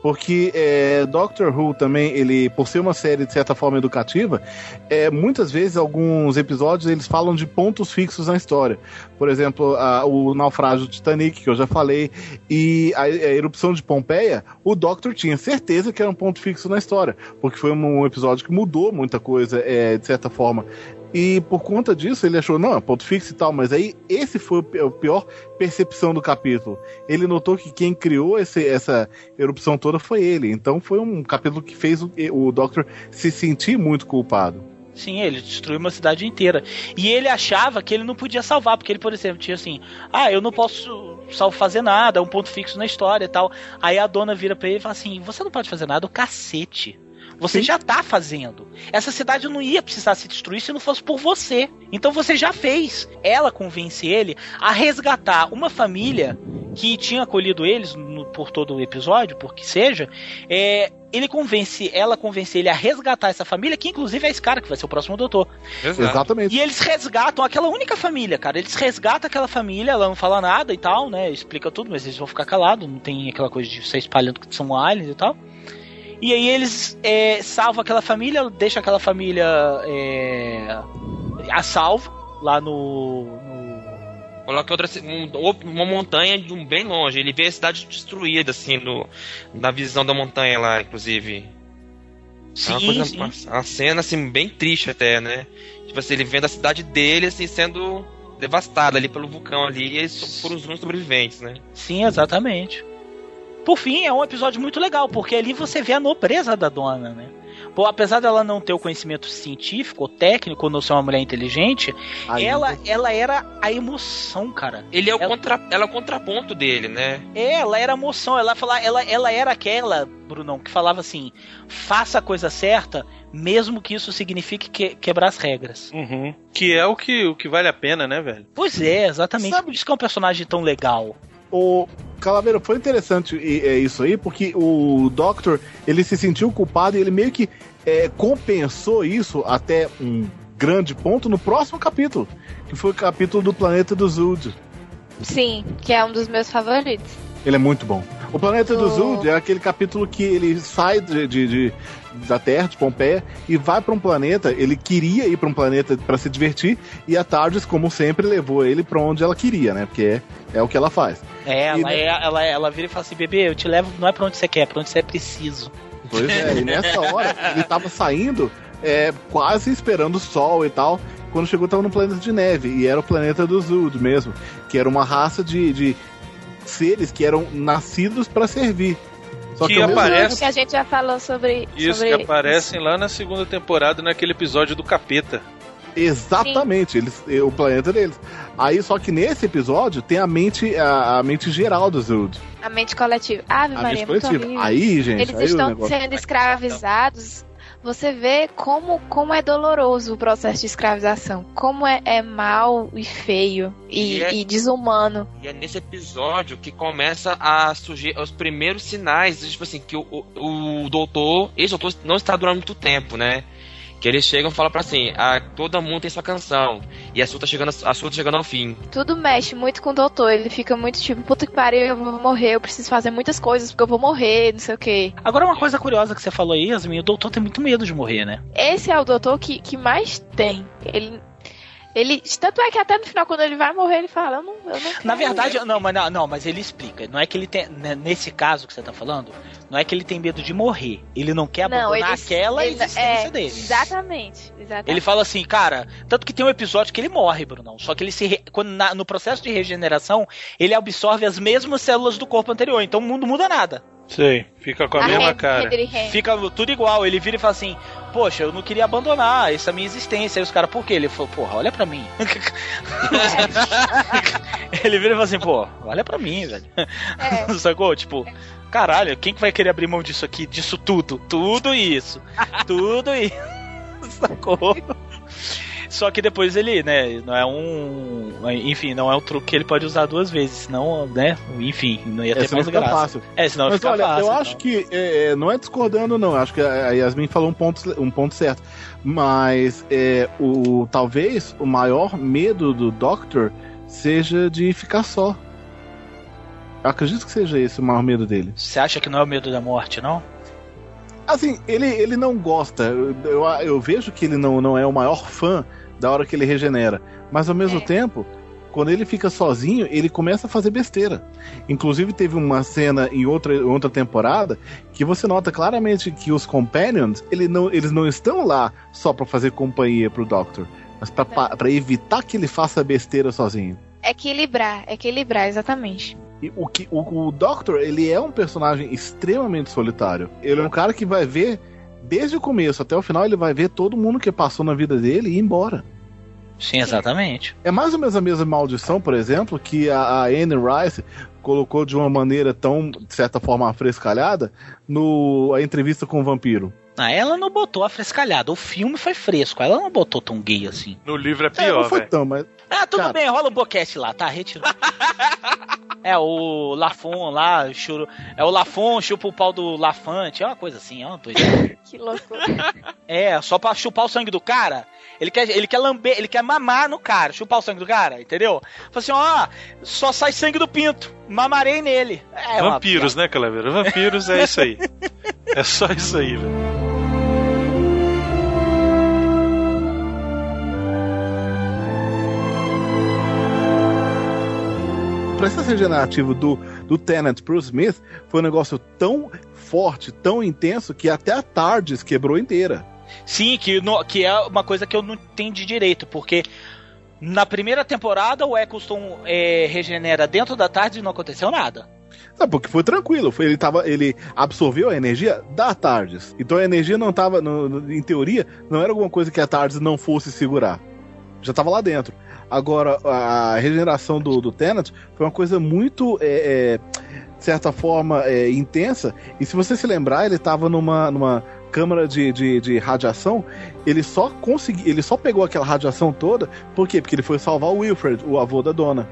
Porque é, Doctor Who também, ele, por ser uma série de certa forma educativa, é, muitas vezes alguns episódios eles falam de pontos fixos na história. Por exemplo, a- o naufrágio do Titanic, que eu já falei, e a, a erupção de Pompeia, o Doctor tinha certeza que era um ponto fixo na história, porque foi um, um episódio que mudou muita coisa, é, de certa forma. E por conta disso, ele achou, não, é ponto fixo e tal, mas aí esse foi o pior percepção do capítulo. Ele notou que quem criou esse- essa erupção toda foi ele. Então foi um capítulo que fez o, o Doctor se sentir muito culpado.
Sim, ele destruiu uma cidade inteira. E ele achava que ele não podia salvar, porque ele, por exemplo, tinha assim: ah, eu não posso fazer nada, é um ponto fixo na história e tal. Aí a dona vira pra ele e fala assim: você não pode fazer nada, o cacete. Você já tá fazendo. Essa cidade não ia precisar se destruir se não fosse por você. Então você já fez. Ela convence ele a resgatar uma família que tinha acolhido eles no- por todo o episódio, por que seja. É, ele convence, ela convence ele a resgatar essa família, que inclusive é esse cara que vai ser o próximo doutor.
Exatamente.
E eles resgatam aquela única família, cara. Eles resgatam aquela família, ela não fala nada e tal, né? Explica tudo, mas eles vão ficar calados. Não tem aquela coisa de sair espalhando que são aliens e tal. E aí eles é, salvam aquela família, deixam aquela família é, a salvo lá no. no-
Coloca outra, um- uma montanha de um bem longe. Ele vê a cidade destruída, assim, no, na visão da montanha lá, inclusive. é uma,
Sim,
coisa,
sim.
uma, uma cena, assim, bem triste até, né? Tipo assim, ele vendo a cidade dele, assim, sendo devastada ali pelo vulcão ali, e eles foram os únicos sobreviventes, né?
Sim, exatamente. Por fim, é um episódio muito legal, porque ali você vê a nobreza da dona, né? Pô, apesar dela não ter o conhecimento científico ou técnico, ou não ser uma mulher inteligente, ela, ela era a emoção, cara.
Ele é o, contra, ela é o contraponto dele, né?
É, ela era a emoção. Ela, fala, ela, ela era aquela, Brunão, que falava assim: faça a coisa certa, mesmo que isso signifique que- quebrar as regras.
Uhum. Que é o que, o que vale a pena, né, velho?
Pois é, exatamente. Por isso que é um personagem tão legal.
O Calaveira, foi interessante e- é isso aí, porque o Doctor, ele se sentiu culpado e ele meio que é, compensou isso até um grande ponto no próximo capítulo, que foi o capítulo do planeta do Zud.
Sim, que é um dos meus favoritos.
Ele é muito bom. O planeta do
Oh.
Zud é aquele capítulo que ele sai de, de- de- da Terra, de Pompeia, e vai para um planeta. Ele queria ir para um planeta para se divertir, e a Tardes, como sempre, levou ele para onde ela queria, né? Porque é, é o que ela faz.
É, ela,
E,
é, ela, ela vira e fala assim: bebê, eu te levo não é pra onde você quer, é pra onde você é preciso.
Pois é, e nessa hora ele tava saindo, é, quase esperando o sol e tal. Quando chegou, tava no planeta de neve. E era o planeta do Zud mesmo. Que era uma raça de, de seres que eram nascidos para servir. Só
Que
ao mesmo
aparece-
Que a gente já falou sobre.
Isso
sobre
que aparecem lá na segunda temporada, naquele episódio do capeta.
Exatamente, eles, é, o planeta deles. Aí, só que nesse episódio tem a mente, a, a mente geral do Zud.
A mente coletiva. Ave
A
Maria,
mente
muito
coletiva.
horrível.
Aí, gente,
Eles
aí
estão sendo escravizados. Você vê como, como é doloroso o processo de escravização. Como é, é mal e feio e,
E é-
e desumano.
E é nesse episódio que começa a surgir os primeiros sinais, tipo assim, que o, o, o doutor, esse doutor não está durando muito tempo, né? Que eles chegam e falam pra assim, ah, todo mundo tem sua canção. E a sua tá chegando, a sua tá chegando ao fim.
Tudo mexe muito com o doutor. Ele fica muito tipo, puta que pariu, eu vou morrer, eu preciso fazer muitas coisas porque eu vou morrer, não sei o quê.
Agora, uma coisa curiosa que você falou aí, Yasmin, o doutor tem muito medo de morrer, né?
Esse é o doutor que, que mais tem. Ele. Ele. Tanto é que até no final, quando ele vai morrer, ele fala, eu não. Eu não
Na verdade, não, mas não, não, mas ele explica. Não é que ele tem. né, Nesse caso que você tá falando, não é que ele tem medo de morrer. Ele não quer
Não,
abandonar
ele-
aquela
ele-
existência
é,
dele.
Exatamente. exatamente.
Ele fala assim, cara, tanto que tem um episódio que ele morre, Brunão. Só que ele se. Quando na- no processo de regeneração, ele absorve as mesmas células do corpo anterior. Então o mundo muda nada.
Sei, fica com a mesma cara.
Fica tudo igual. Ele vira e fala assim: Poxa, eu não queria abandonar essa minha existência. Aí os caras, por quê? Ele falou: Porra, olha pra mim. ele vira e fala assim: Pô, olha pra mim, velho. Sacou? Tipo. Caralho, quem que vai querer abrir mão disso aqui, disso tudo? Tudo isso. tudo isso. Sacou? Só que depois ele, né, não é um. Enfim, não é um truque que ele pode usar duas vezes, senão, né? Enfim, não ia ter
senão
mais graça.
fácil.
É, senão
Mas olha,
fácil.
eu
então.
acho que é, é, não é discordando, não. Acho que a a Yasmin falou um ponto, um ponto certo. Mas é, o talvez o maior medo do Doctor seja de ficar só. Eu acredito que seja esse o maior medo dele.
Você acha que não é o medo da morte, não?
Assim, ele, ele não gosta. Eu, eu, eu vejo que ele não, não é o maior fã da hora que ele regenera. Mas ao mesmo tempo, quando ele fica sozinho, ele começa a fazer besteira. Inclusive, teve uma cena em outra, outra temporada que você nota claramente que os Companions ele não, eles não estão lá só pra fazer companhia pro Doctor, mas pra, pa- pra evitar que ele faça besteira sozinho.
Equilibrar, equilibrar, exatamente.
E o, que, o, o Doctor, ele é um personagem extremamente solitário. Ele é um cara que vai ver, desde o começo até o final, ele vai ver todo mundo que passou na vida dele e ir embora.
Sim, exatamente.
É mais ou menos a mesma maldição, por exemplo, que a, Anne Rice colocou de uma maneira tão, de certa forma, afrescalhada no a entrevista com o vampiro.
Ah, ela não botou a frescalhada. O filme foi fresco. Ela não botou tão gay assim.
No livro é
É,
pior,
não foi
velho.
tão, mas.
Ah, tudo
Cara.
bem, rola um boquete lá, tá? Retiro. é, o Lafon lá, churo... é o Lafon chupa o pau do Lafante, é uma coisa assim, é uma doideira.
Que loucura.
É, só pra chupar o sangue do cara. Ele quer, ele quer lamber, ele quer mamar no cara, chupar o sangue do cara, entendeu? Fala assim, ó, só sai sangue do pinto, mamarei nele. É uma
Vampiros, né, Calaveira? Vampiros é isso aí. É só isso aí, velho.
Processo regenerativo do, do Tennant pro Smith foi um negócio tão forte, tão intenso, que até a Tardes quebrou inteira.
Sim, que, no- que é uma coisa que eu não entendi direito, porque na primeira temporada o Eccleston é, regenera dentro da tarde e não aconteceu nada.
Não, porque foi tranquilo. Foi, ele, tava, ele absorveu a energia da TARDIS. Então a energia não estava, em teoria, não era alguma coisa que a TARDIS não fosse segurar. Já estava lá dentro. Agora, a regeneração do, do Tenant foi uma coisa muito, é, é, de certa forma, é, intensa. E se você se lembrar, ele estava numa, numa câmara de, de, de, radiação. Ele só conseguiu, ele só pegou aquela radiação toda. Por quê? Porque ele foi salvar o Wilfred, o avô da dona.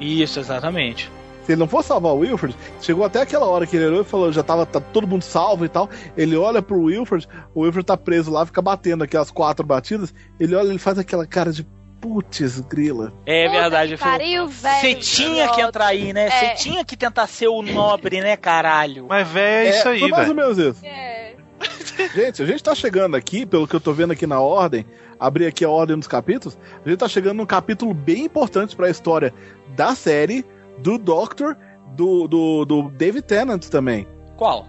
Isso, exatamente.
Se ele não for salvar o Wilfred, chegou até aquela hora que ele olhou e falou, já tava tá todo mundo salvo e tal. Ele olha pro Wilfred, o Wilfred tá preso lá, fica batendo aquelas quatro batidas. Ele olha, ele faz aquela cara de putz, grila.
É verdade.
Pariu, velho.
Você tinha que entrar aí, né? Você
É.
tinha que tentar ser o nobre, né, caralho?
Mas, velho, é isso aí,
Foi mais ou
velho.
menos isso. Gente, a gente tá chegando aqui, pelo que eu tô vendo aqui na ordem, abrir aqui a ordem dos capítulos, a gente tá chegando num capítulo bem importante pra história da série, do Doctor, do, do, do David Tennant também.
Qual?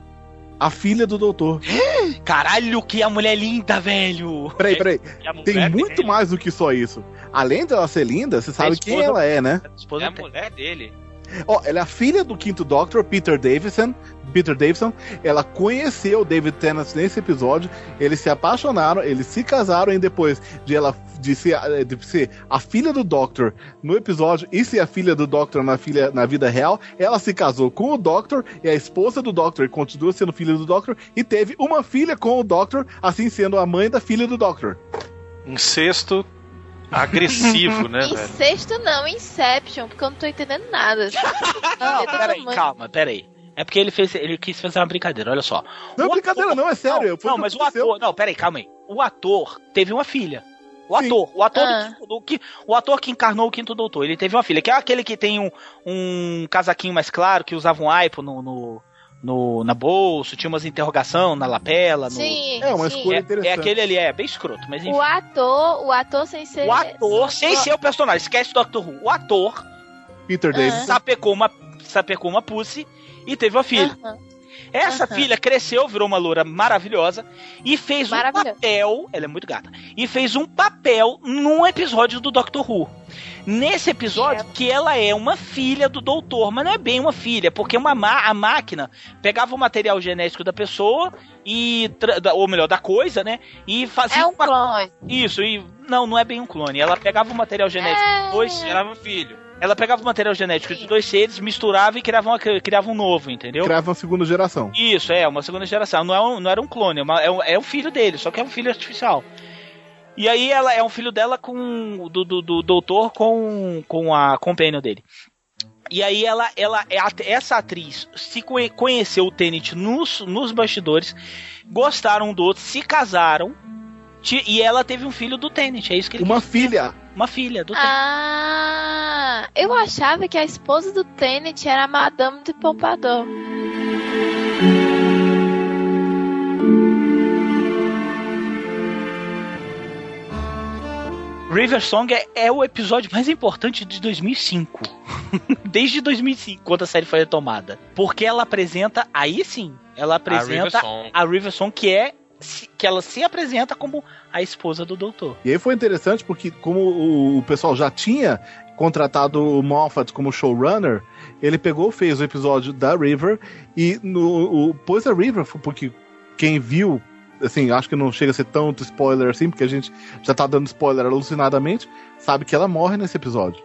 A filha do doutor.
Caralho, que a mulher linda, velho!
Peraí, peraí.
A mulher
Tem muito
dele?
mais do que só isso. Além dela ser linda, você sabe quem
esposa-
ela é, né?
É a mulher dele.
Ó, ela é a filha do quinto Doctor, Peter Davison. Peter Davison. Ela conheceu o David Tennant nesse episódio. Eles se apaixonaram, eles se casaram e depois de ela de ser, de ser a filha do Doctor no episódio e ser a filha do Doctor na, filha, na vida real, ela se casou com o Doctor e a esposa do Doctor e continua sendo filha do Doctor e teve uma filha com o Doctor, assim sendo a mãe da filha do Doctor.
Incesto agressivo, né,
Em
velho?
sexto não, Inception, porque eu não tô entendendo nada.
Não, peraí, calma, peraí. É porque ele fez, ele quis fazer uma brincadeira, olha só.
Não é brincadeira, não, é sério.
Não,
foi
não, mas o
aconteceu.
ator, não, peraí, calma aí. O ator teve uma filha. O
Sim.
ator, o ator, do
Ah.
quinto- do, que, o ator que encarnou o quinto doutor, ele teve uma filha, que é aquele que tem um, um casaquinho mais claro, que usava um aipo no, no, no- na bolsa, tinha umas interrogação na lapela. No...
Sim,
É, uma
sim.
escolha
É,
interessante.
é aquele ali, é bem escroto, mas enfim.
O ator, o ator sem ser.
O ator, sem ser o personagem, esquece o Doctor Who. O ator
Peter
Ah.
Davison.
sapecou uma, sapecou uma pussy e teve uma filha.
Aham.
Essa
Aham.
filha cresceu, virou uma loura maravilhosa e fez um papel. Ela é muito gata. E fez um papel num episódio do Doctor Who. Nesse episódio, que ela é uma filha do doutor, mas não é bem uma filha, porque uma ma- a máquina pegava o material genético da pessoa e. ou melhor, da coisa, né? E fazia.
É um clone.
Isso, e. Não, não é bem um clone. Ela pegava o material genético
É.
de dois.
Gerava um filho.
Ela pegava o material genético de dois seres, misturava e criava, uma- criava um novo, entendeu?
Crava uma segunda geração.
Isso, é, uma segunda geração. Não, é um, não era um clone, é, uma- é um, é um filho dele, só que é um filho artificial. E aí ela é um filho dela com. do, do, do doutor com, com a companion dele. E aí ela, ela é essa atriz se conhe- conheceu o Tenet nos, nos bastidores, gostaram um do outro, se casaram. E ela teve um filho do Tenet, é isso que ele
Uma
quis-
filha.
Uma filha do Tenet.
Ah, eu achava que a esposa do Tenet era a Madame de Pompadour.
River Song é, é o episódio mais importante de 2005. Desde 2005, quando a série foi retomada. Porque ela apresenta, aí sim, ela apresenta
River Song.
a River Song, que é que ela se apresenta como a esposa do doutor.
E aí foi interessante porque, como o, o pessoal já tinha contratado o Moffat como showrunner, ele pegou, fez o episódio da River e no, o, pôs a River, porque quem viu, assim, acho que não chega a ser tanto spoiler assim, porque a gente já tá dando spoiler alucinadamente, sabe que ela morre nesse episódio.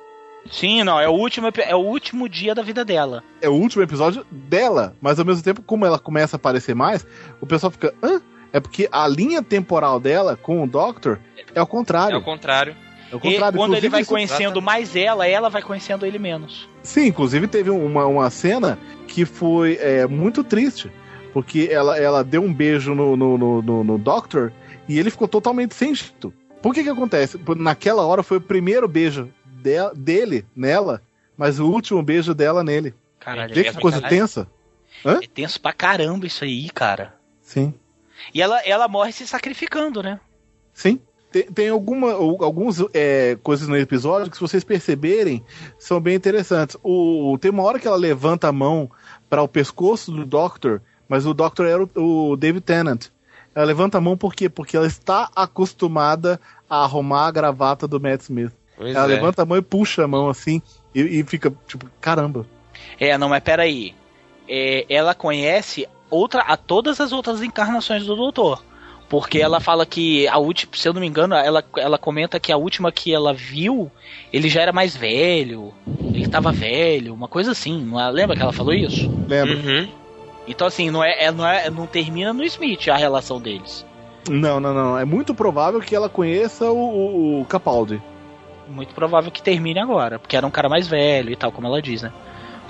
Sim, não, é o último, é o último dia da vida dela.
É o último episódio dela, mas ao mesmo tempo, como ela começa a aparecer mais, o pessoal fica, hã? É porque a linha temporal dela com o Doctor é ao
É
contrário.
o contrário.
É o
E
contrário.
quando ele vai
isso-
conhecendo mais ela, ela vai conhecendo ele menos.
Sim, inclusive teve uma, uma cena que foi é, muito triste. Porque ela, ela deu um beijo no, no, no, no- no Doctor e ele ficou totalmente sem jeito. Por que que acontece? Naquela hora foi o primeiro beijo de- dele nela, mas o último beijo dela nele.
Caralho,
Vê
é
que coisa
sacanagem.
tensa? Hã?
É tenso pra caramba isso aí, cara.
Sim.
E ela, ela morre se sacrificando, né?
Sim. Tem, tem alguma, alguns é, coisas no episódio que, se vocês perceberem, são bem interessantes. O, tem uma hora que ela levanta a mão para o pescoço do Doctor, mas o Doctor era o, o David Tennant. Ela levanta a mão por quê? Porque ela está acostumada a arrumar a gravata do Matt Smith.
Pois
ela
é.
levanta a mão e puxa a mão assim, e, e fica tipo, caramba.
É, não, mas peraí. é, ela conhece outra, a todas as outras encarnações do Doutor. Porque ela fala que a última, se eu não me engano, ela, ela comenta que a última que ela viu, ele já era mais velho, ele tava velho, uma coisa assim. Não é? Lembra que ela falou isso?
Lembro.
Uhum.
Então assim, não é, é- não é, não termina no Smith a relação deles.
Não, não, não. É muito provável que ela conheça o, o- Capaldi.
Muito provável que termine agora, porque era um cara mais velho e tal, como ela diz, né?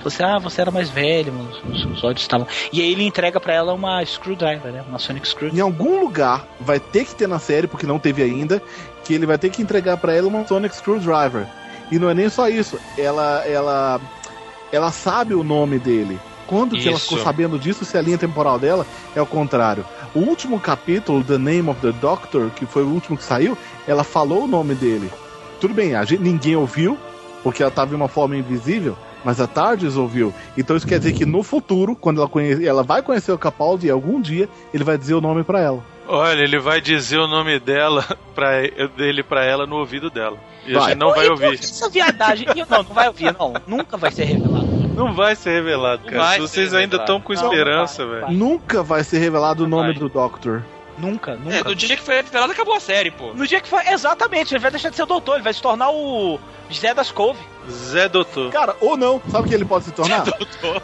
Você, ah, você era mais velho, os, os olhos estavam. E aí ele entrega pra ela uma screwdriver, né? Uma Sonic Screw.
Em algum lugar vai ter que ter na série, porque não teve ainda, que ele vai ter que entregar pra ela uma Sonic Screwdriver. E não é nem só isso, ela ela ela sabe o nome dele. Quando que ela
Isso.
ficou sabendo disso, se a linha temporal dela é o contrário. O último capítulo, The Name of the Doctor, que foi o último que saiu, ela falou o nome dele. Tudo bem, a gente, ninguém ouviu, porque ela estava em uma forma invisível, mas a Tardes ouviu. Então isso quer dizer que no futuro, quando ela, conhe... ela vai conhecer o Capaldi, algum dia ele vai dizer o nome pra ela.
Olha, ele vai dizer o nome dela, pra, dele pra ela no ouvido dela. E a
Vai.
gente não vai
E,
ouvir.
Essa viadagem. E, não, não vai ouvir, não. Nunca vai ser revelado.
Não vai ser revelado, cara.
vai
Se vocês ainda estão com
Não,
esperança, velho.
Nunca vai ser revelado o nome
Vai.
do Doctor.
Nunca, nunca.
É, no dia que foi revelado, acabou a série, pô.
No dia que foi. Exatamente, ele vai deixar de ser o doutor, ele vai se tornar o Zé das Couve.
Zé Doutor.
Cara, ou não, sabe o que ele pode se tornar?
Doutor.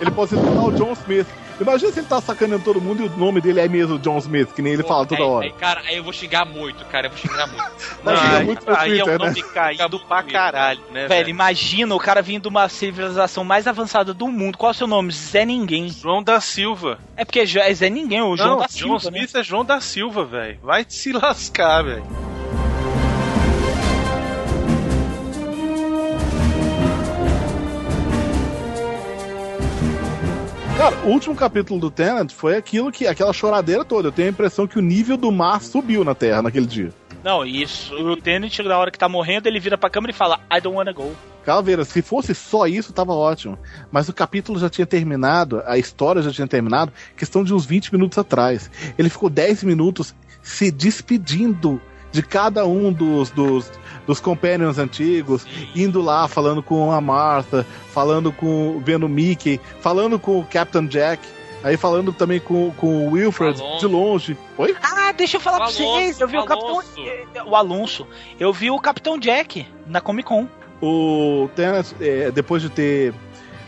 ele pode se tornar o John Smith. Imagina se ele tá sacaneando todo mundo e o nome dele é mesmo John Smith, que nem ele fala toda
Aí-
hora.
aí, cara, aí eu vou xingar muito, cara. Eu vou xingar muito.
Não,
fica
aí-
muito
aí é
Twitter,
um
né?
nome caído pra caralho, né,
Velho,
velho?
imagina o cara vindo de uma civilização mais avançada do mundo. Qual é o seu nome? Zé Ninguém.
João da Silva.
É porque é Zé Ninguém, o João
não,
da Silva, né?
Smith é João da Silva, velho. Vai se lascar, velho.
Cara, o último capítulo do Tenant foi aquilo que. aquela choradeira toda. Eu tenho a impressão que o nível do mar subiu na Terra naquele dia.
Não, isso. O Tenant, na hora que tá morrendo, ele vira pra câmera e fala: I don't wanna go.
Calaveira, se fosse só isso, tava ótimo. Mas o capítulo já tinha terminado, a história já tinha terminado, questão de uns 20 minutos atrás. Ele ficou 10 minutos se despedindo de cada um dos, dos, dos companions antigos, indo lá, falando com a Martha, falando com vendo o Mickey, falando com o Captain Jack, aí falando também com, com o Wilfred
Alonso.
de longe. Oi?
Ah, deixa eu falar
O
pra vocês.
Alonso,
Eu vi o,
o
Capitão. O Alonso. Eu vi o Capitão Jack na Comic Con.
o Thanos, é, depois de ter,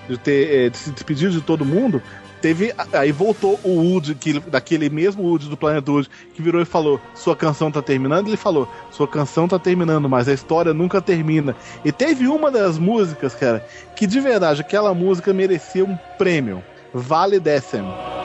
de ter é, se despedido de todo mundo, teve. Aí voltou o Wood, que, daquele mesmo Wood do Planeta Wood, que virou e falou: Sua canção tá terminando. Ele falou: Sua canção tá terminando, mas a história nunca termina. E teve uma das músicas, cara, que de verdade aquela música merecia um prêmio. Vale Décimo.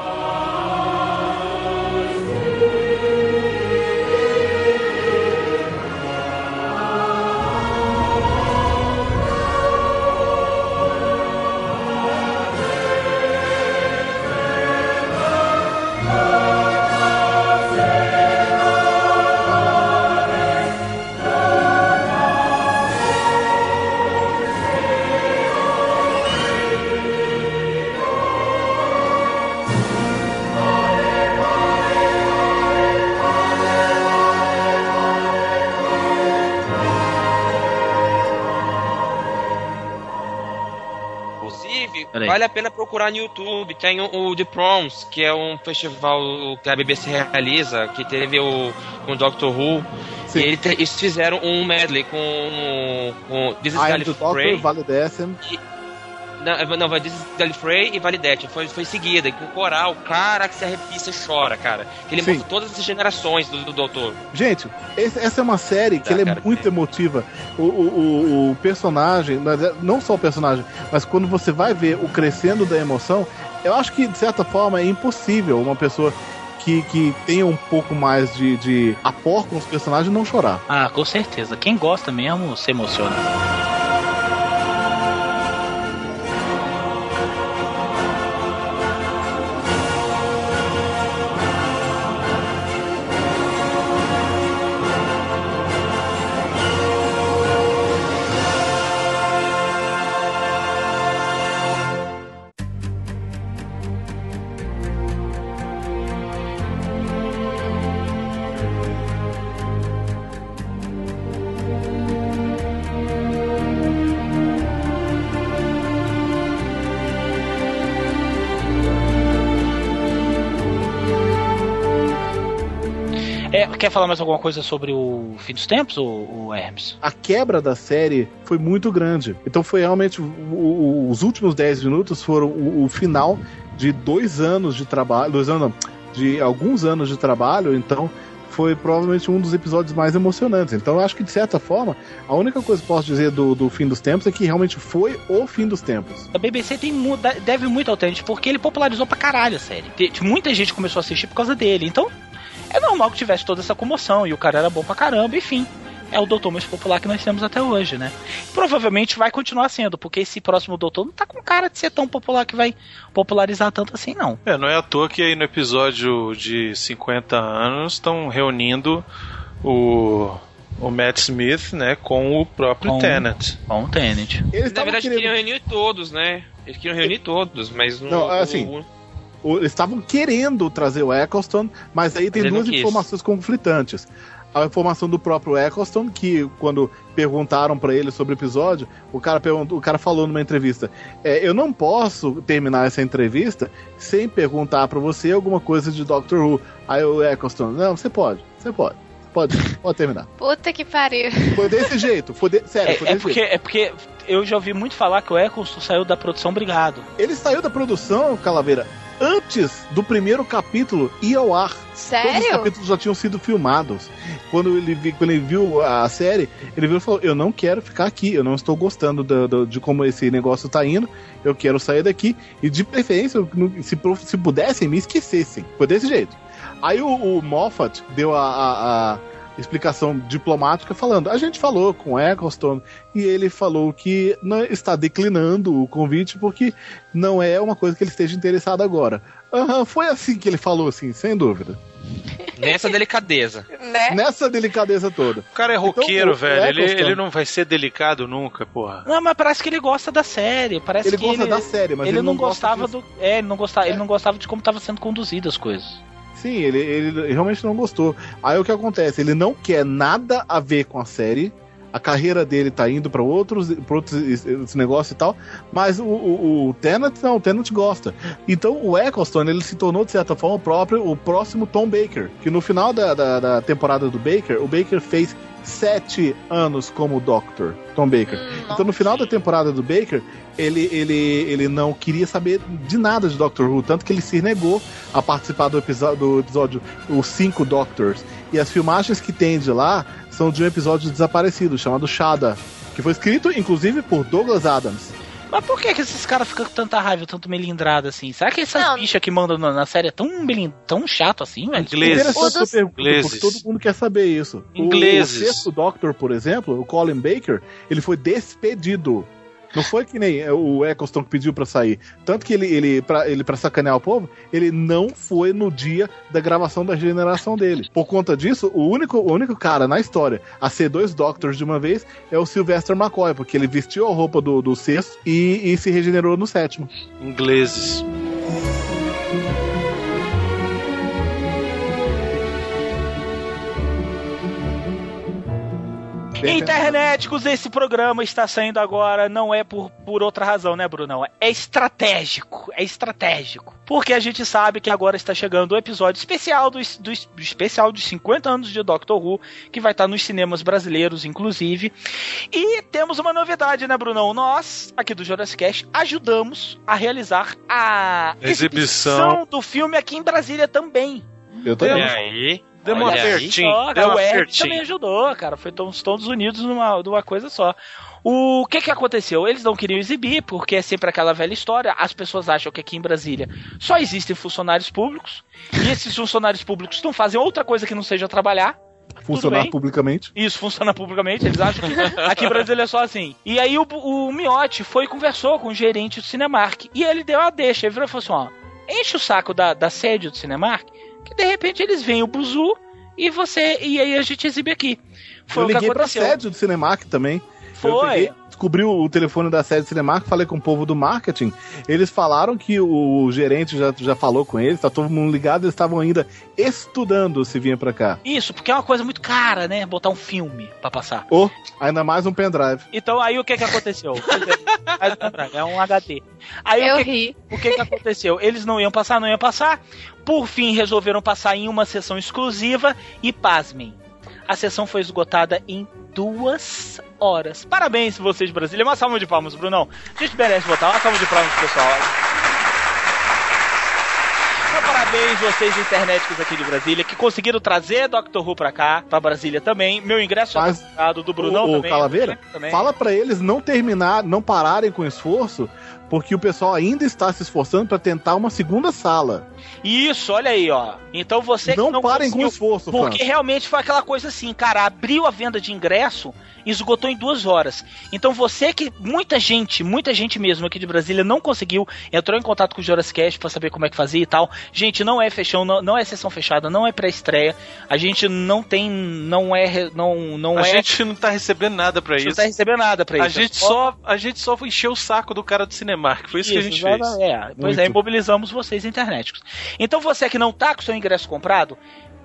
Vale a pena procurar no YouTube. Tem o, o The Proms, que é um festival que a BBC realiza, que teve o com o Doctor Who.
Sim.
E ele eles fizeram um medley com, com This is Gallifrey.
Doctor, Vale Décimo.
Não, não, vai is Gallifrey e Validete. Foi, foi seguida, e com coral. Cara, que se arrepia, você chora, cara. Que ele
Sim.
mostra todas as gerações do, do Doutor.
Gente, esse- essa é uma série que
Tá,
é
cara,
muito emotiva. O, o, o- o personagem, mas é- não só o personagem, mas quando você vai ver o crescendo da emoção, eu acho que de certa forma é impossível uma pessoa que, que tenha um pouco mais de, de apor com os personagens não chorar.
Ah, com certeza. Quem gosta mesmo se emociona. Quer falar mais alguma coisa sobre o fim dos tempos, o, o Hermes?
A quebra da série foi muito grande. Então foi realmente. o- o- os últimos 10 minutos foram o, final de dois anos de trabalho. Dois anos não, de alguns anos de trabalho, então. Foi provavelmente um dos episódios mais emocionantes. Então, eu acho que, de certa forma, a única coisa que posso dizer do, do fim dos tempos é que realmente foi o fim dos tempos.
A BBC tem, deve muito ao Tenant, porque ele popularizou pra caralho a série. Muita gente começou a assistir por causa dele. Então, é normal que tivesse toda essa comoção. E o cara era bom pra caramba, enfim. É o doutor mais popular que nós temos até hoje, né? Provavelmente vai continuar sendo, porque esse próximo doutor não tá com cara de ser tão popular que vai popularizar tanto assim, não.
É, não é à toa que aí no episódio de 50 anos estão reunindo o, o Matt Smith, né, com o próprio
Com-
Tennant.
Com o Tenant.
Eles
Na verdade, queriam reunir todos, né? Eles queriam reunir todos, mas não.
Não, assim,
O-
Eles estavam querendo trazer o Eccleston, mas aí tem
Mas
duas informações conflitantes. A informação do próprio Eccleston, que quando perguntaram pra ele sobre o episódio, o cara, perguntou, o cara falou numa entrevista: é, Eu não posso terminar essa entrevista sem perguntar pra você alguma coisa de Doctor Who. Aí o Eccleston: Não, você pode, você pode, pode, pode terminar.
Puta que pariu.
Foi desse jeito, foi de- sério, foi
É, é
desse
porque,
jeito.
é porque eu já ouvi muito falar que o Eccleston saiu da produção Obrigado.
Ele saiu da produção, Calaveira, antes do primeiro capítulo ir ao ar. Todos os
Sério?
capítulos já tinham sido filmados. Quando ele, vi- quando ele viu a série, ele viu e falou: Eu não quero ficar aqui, eu não estou gostando do- do- de como esse negócio tá indo, eu quero sair daqui. E de preferência, se, se pudessem, me esquecessem. Foi desse jeito. Aí o, o Moffat deu a, a- a explicação diplomática falando: a gente falou com o Eccleston e ele falou que não está declinando o convite porque não é uma coisa que ele esteja interessado agora. Aham, foi assim que ele falou, assim, sem dúvida.
Nessa delicadeza.
Né?
Nessa delicadeza toda.
O cara é roqueiro,
Então,
velho. Ele, ele não vai ser delicado nunca, porra.
Não, mas parece que ele gosta da série. Parece
Ele
que
gosta
ele,
da série, mas
ele,
ele
não,
não gosta
gostava do. É, ele não gostava, ele não gostava de como estava sendo conduzidas as coisas.
Sim, ele, ele realmente não gostou. Aí o que acontece? Ele não quer nada a ver com a série. A carreira dele tá indo pra outros, pra outros es- esse negócio e tal. Mas o, o, o Tennant não, o Tennant gosta. Então o Eccleston ele se tornou, de certa forma, o próprio, o próximo Tom Baker. Que no final da, da, da temporada do Baker, o Baker fez sete anos como Doctor, Tom Baker. Então no final da temporada do Baker, ele, ele, ele não queria saber de nada de Doctor Who, tanto que ele se negou a participar do episódio, do episódio Os Cinco Doctors. E as filmagens que tem de lá são de um episódio desaparecido, chamado Shada, que foi escrito, inclusive, por Douglas Adams.
Mas por que, que esses caras ficam com tanta raiva, tanto melindrado assim? Será que essas
Não.
bichas que mandam na, na série é tão, tão chato assim, velho?
Ingleses.
O dos-
pergunta,
Ingleses.
porque todo mundo quer saber isso. O-
Ingleses.
O, sexto Doctor, por exemplo, o Colin Baker, ele foi despedido. Não foi que nem o Eccleston que pediu pra sair. Tanto que ele, ele, pra, ele, pra sacanear o povo, ele não foi no dia da gravação da regeneração dele. Por conta disso, o único, o único cara na história a ser dois Doctors de uma vez é o Sylvester McCoy, porque ele vestiu a roupa do, do sexto e, e se regenerou no sétimo.
Ingleses.
Internéticos, esse programa está saindo agora, não é por, por outra razão, né, Brunão? É estratégico, é estratégico. Porque a gente sabe que agora está chegando o episódio especial dos, do, do especial dos 50 anos de Doctor Who, que vai estar nos cinemas brasileiros, inclusive. E temos uma novidade, né, Brunão? Nós, aqui do Jurassic Cast, ajudamos a realizar a
Exibição.
do filme aqui em Brasília também.
Eu
E
também.
aí?
Deu uma.
Só,
Deu uma
o Eric
apertinho.
também ajudou, cara. Foi todos, todos unidos numa, numa coisa só. O que que aconteceu? Eles não queriam exibir, porque é sempre aquela velha história. As pessoas acham que aqui em Brasília só existem funcionários públicos. E esses funcionários públicos não fazem outra coisa que não seja trabalhar.
Funcionar publicamente.
Isso funciona publicamente, eles acham que aqui em Brasília é só assim. E aí o, o Miotti foi e conversou com o gerente do Cinemark. E ele deu a deixa. Ele virou e falou assim: ó, enche o saco da, da sede do Cinemark, que de repente eles veem o Buzu e você. E aí a gente exibe aqui. Foi
eu liguei pra sede do Cinemark também. Eu
Foi.
peguei, descobri o telefone da sede Cinemark, falei com o povo do marketing. Eles falaram que o gerente já, já falou com eles, tá todo mundo ligado, eles estavam ainda estudando se vinha pra cá.
Isso, porque é uma coisa muito cara, né? Botar um filme pra passar.
Ou ainda mais um pendrive.
Então aí o que que aconteceu? É um HD. Aí
Eu
o que,
ri.
o que que aconteceu? Eles não iam passar, não iam passar. Por fim, resolveram passar em uma sessão exclusiva e pasmem. A sessão foi esgotada em duas horas. Parabéns, vocês de Brasília. Uma salva de palmas, Brunão. A gente merece botar uma salva de palmas pro pessoal. Então, parabéns vocês internéticos aqui de Brasília que conseguiram trazer Doctor Who pra cá, pra Brasília também. Meu ingresso
Mas
tá do Brunão
o, o
também.
Calaveira,
também.
fala pra eles não terminar, não pararem com o esforço, porque o pessoal ainda está se esforçando pra tentar uma segunda sala.
Isso, olha aí, ó. Então você
Não
que não
parem com
conseguiu-
esforço,
Porque
França.
realmente foi aquela coisa assim, cara, abriu a venda de ingresso e esgotou em duas horas. Então você que, muita gente, muita gente mesmo aqui de Brasília não conseguiu, entrou em contato com o Jorascast pra saber como é que fazia e tal. Gente, não é fechão, não, não é sessão fechada, não é pré-estreia. A gente não tem, não é, não, não
a
é...
gente não tá recebendo nada pra
a gente
isso.
não tá recebendo nada pra
a
isso.
gente só a gente só encheu o saco do cara do Cinemark, foi isso, que a gente fez.
exatamente. É, pois é, mobilizamos vocês internéticos. Então você que não tá com seu ingresso comprado,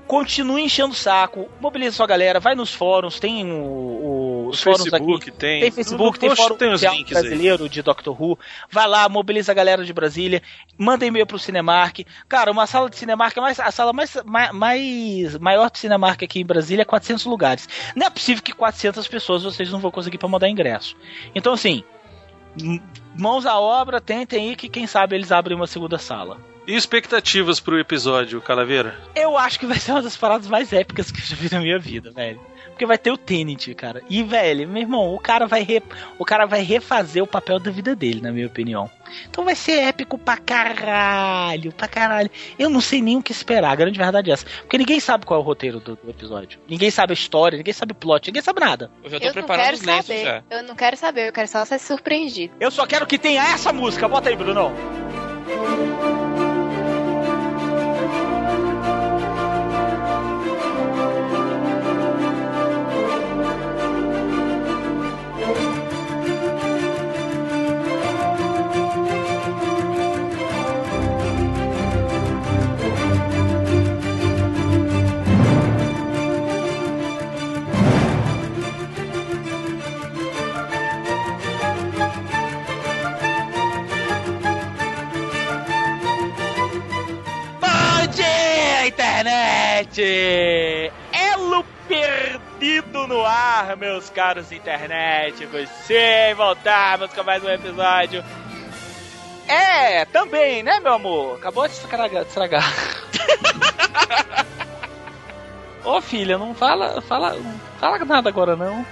continue enchendo o saco, mobiliza sua galera, vai nos fóruns, tem o, o- os fóruns
Facebook
aqui.
tem.
Tem Facebook, tem fórum
tem os links aí.
brasileiro de Doctor Who. Vai lá, mobiliza a galera de Brasília, manda e-mail pro Cinemark. Cara, uma sala de Cinemark, é mais, a sala mais, ma- mais maior de Cinemark aqui em Brasília é 400 lugares. Não é possível que 400 pessoas vocês não vão conseguir para mandar ingresso. Então, assim, mãos à obra, tentem aí que quem sabe eles abrem uma segunda sala.
E expectativas pro episódio, Calaveira?
Eu acho que vai ser uma das paradas mais épicas que eu já vi na minha vida, velho. Porque vai ter o Tenet, cara. E, velho, meu irmão, o cara vai re... o cara vai refazer o papel da vida dele, na minha opinião. Então vai ser épico pra caralho, pra caralho. Eu não sei nem o que esperar, a grande verdade é essa. Porque ninguém sabe qual é o roteiro do, do episódio. Ninguém sabe a história, ninguém sabe o plot, ninguém sabe nada.
Eu já tô
Eu
preparando
quero
os lenços
saber.
já.
Eu não quero saber, eu quero só ser surpreendido.
Eu só quero que tenha essa música. Bota aí, Bruno. Bom internet! Elo perdido no ar, meus caros internéticos. Sim, voltamos com mais um episódio. É, também, né, meu amor? Acabou de estragar. Ô, filha, não fala, fala, não fala nada agora, não.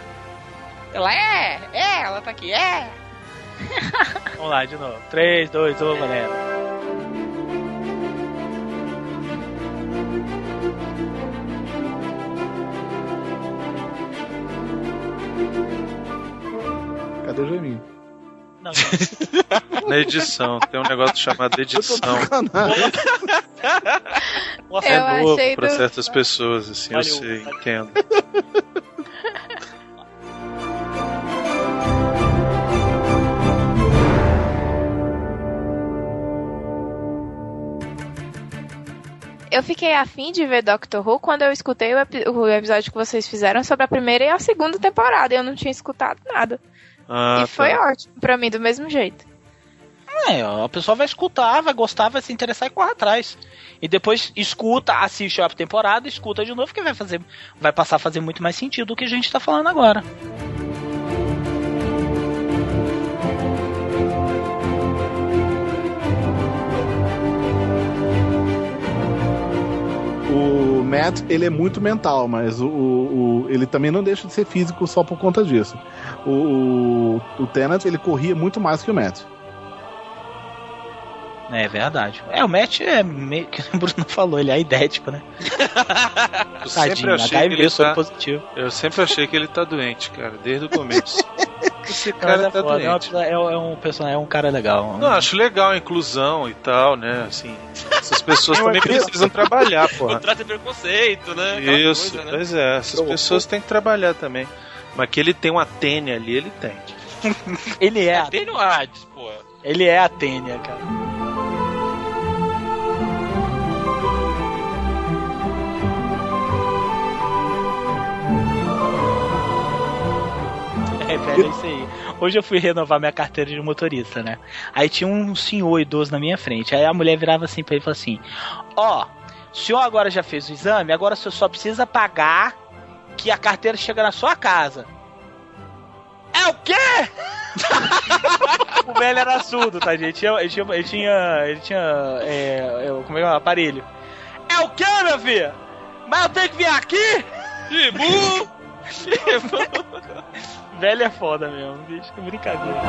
Ela é, é, ela tá aqui, é. Vamos lá, de novo. 3, 2, 1, valendo.
Cadê o Jaminho?
Não,
Na edição, tem um negócio chamado edição.
Nossa,
É
Eu
novo pra
do-
certas pessoas, assim, eu
Olha o-
sei, entendo.
Eu fiquei afim de ver Doctor Who quando eu escutei o, epi- o episódio que vocês fizeram sobre a primeira e a segunda temporada. E eu não tinha escutado nada.
Ah,
e foi
tá.
ótimo pra mim, do mesmo jeito.
É, a pessoa vai escutar, vai gostar, vai se interessar e corre atrás. E depois escuta, assiste a temporada, escuta de novo, que vai fazer, vai passar a fazer muito mais sentido do que a gente tá falando agora.
Matt, ele é muito mental, mas o, o- o- ele também não deixa de ser físico só por conta disso. O, o, o Tennant, ele corria muito mais que o Matt.
É verdade. É, o Matt é meio que o Bruno falou, ele é idético, né?
Eu sempre achei que ele tá...
positivo.
Eu sempre achei que ele tá doente, cara, desde o começo. Esse cara
é
tá
foda, é,
doente.
é um- é um personagem, é um cara legal.
Não, acho legal a inclusão e tal, né? Assim, essas pessoas também precisam trabalhar, porra.
Contrato e preconceito, né? Aquela
Isso,
coisa, né?
pois é, essas pessoas têm que trabalhar também. Mas que ele tem uma tênia ali, ele tem.
Ele é. a-
Tem no Hades, pô.
Ele é a Tênia, cara. É, velho, é isso aí. Hoje eu fui renovar minha carteira de motorista, né? Aí tinha um senhor idoso na minha frente. Aí a mulher virava assim pra ele e falou assim: Ó, o senhor agora já fez o exame, agora o senhor só precisa pagar que a carteira chega na sua casa. É o quê? o velho era surdo, tá, gente? Ele tinha. Ele tinha. Ele tinha. é, é, como é que é? o aparelho. É o quê, meu filho? Mas eu tenho que vir aqui? Chibu! Chibu! velho é foda mesmo, bicho. Que brincadeira.